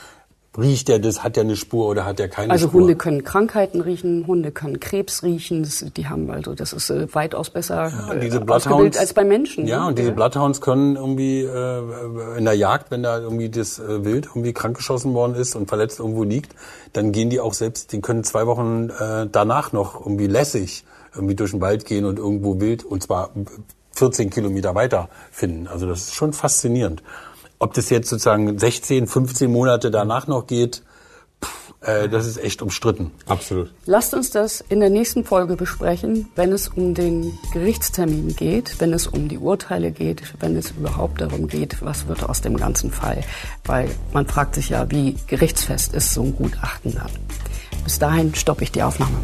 riecht der das, hat der eine Spur oder hat der keine Also Spur. Hunde können Krankheiten riechen, Hunde können Krebs riechen. Das, die haben also, das ist äh, weitaus besser Ja, äh, diese ausgebildet Bloodhounds, als bei Menschen. Ja, ne? und diese Bloodhounds können irgendwie äh, in der Jagd, wenn da irgendwie das äh, Wild irgendwie krankgeschossen worden ist und verletzt irgendwo liegt, dann gehen die auch selbst, die können zwei Wochen äh, danach noch irgendwie lässig irgendwie durch den Wald gehen und irgendwo wild und zwar 14 Kilometer weiter finden. Also das ist schon faszinierend. Ob das jetzt sozusagen 16, 15 Monate danach noch geht, pff, äh, das ist echt umstritten. Absolut. Lasst uns das in der nächsten Folge besprechen, wenn es um den Gerichtstermin geht, wenn es um die Urteile geht, wenn es überhaupt darum geht, was wird aus dem ganzen Fall. Weil man fragt sich ja, wie gerichtsfest ist so ein Gutachten dann. Bis dahin stoppe ich die Aufnahme.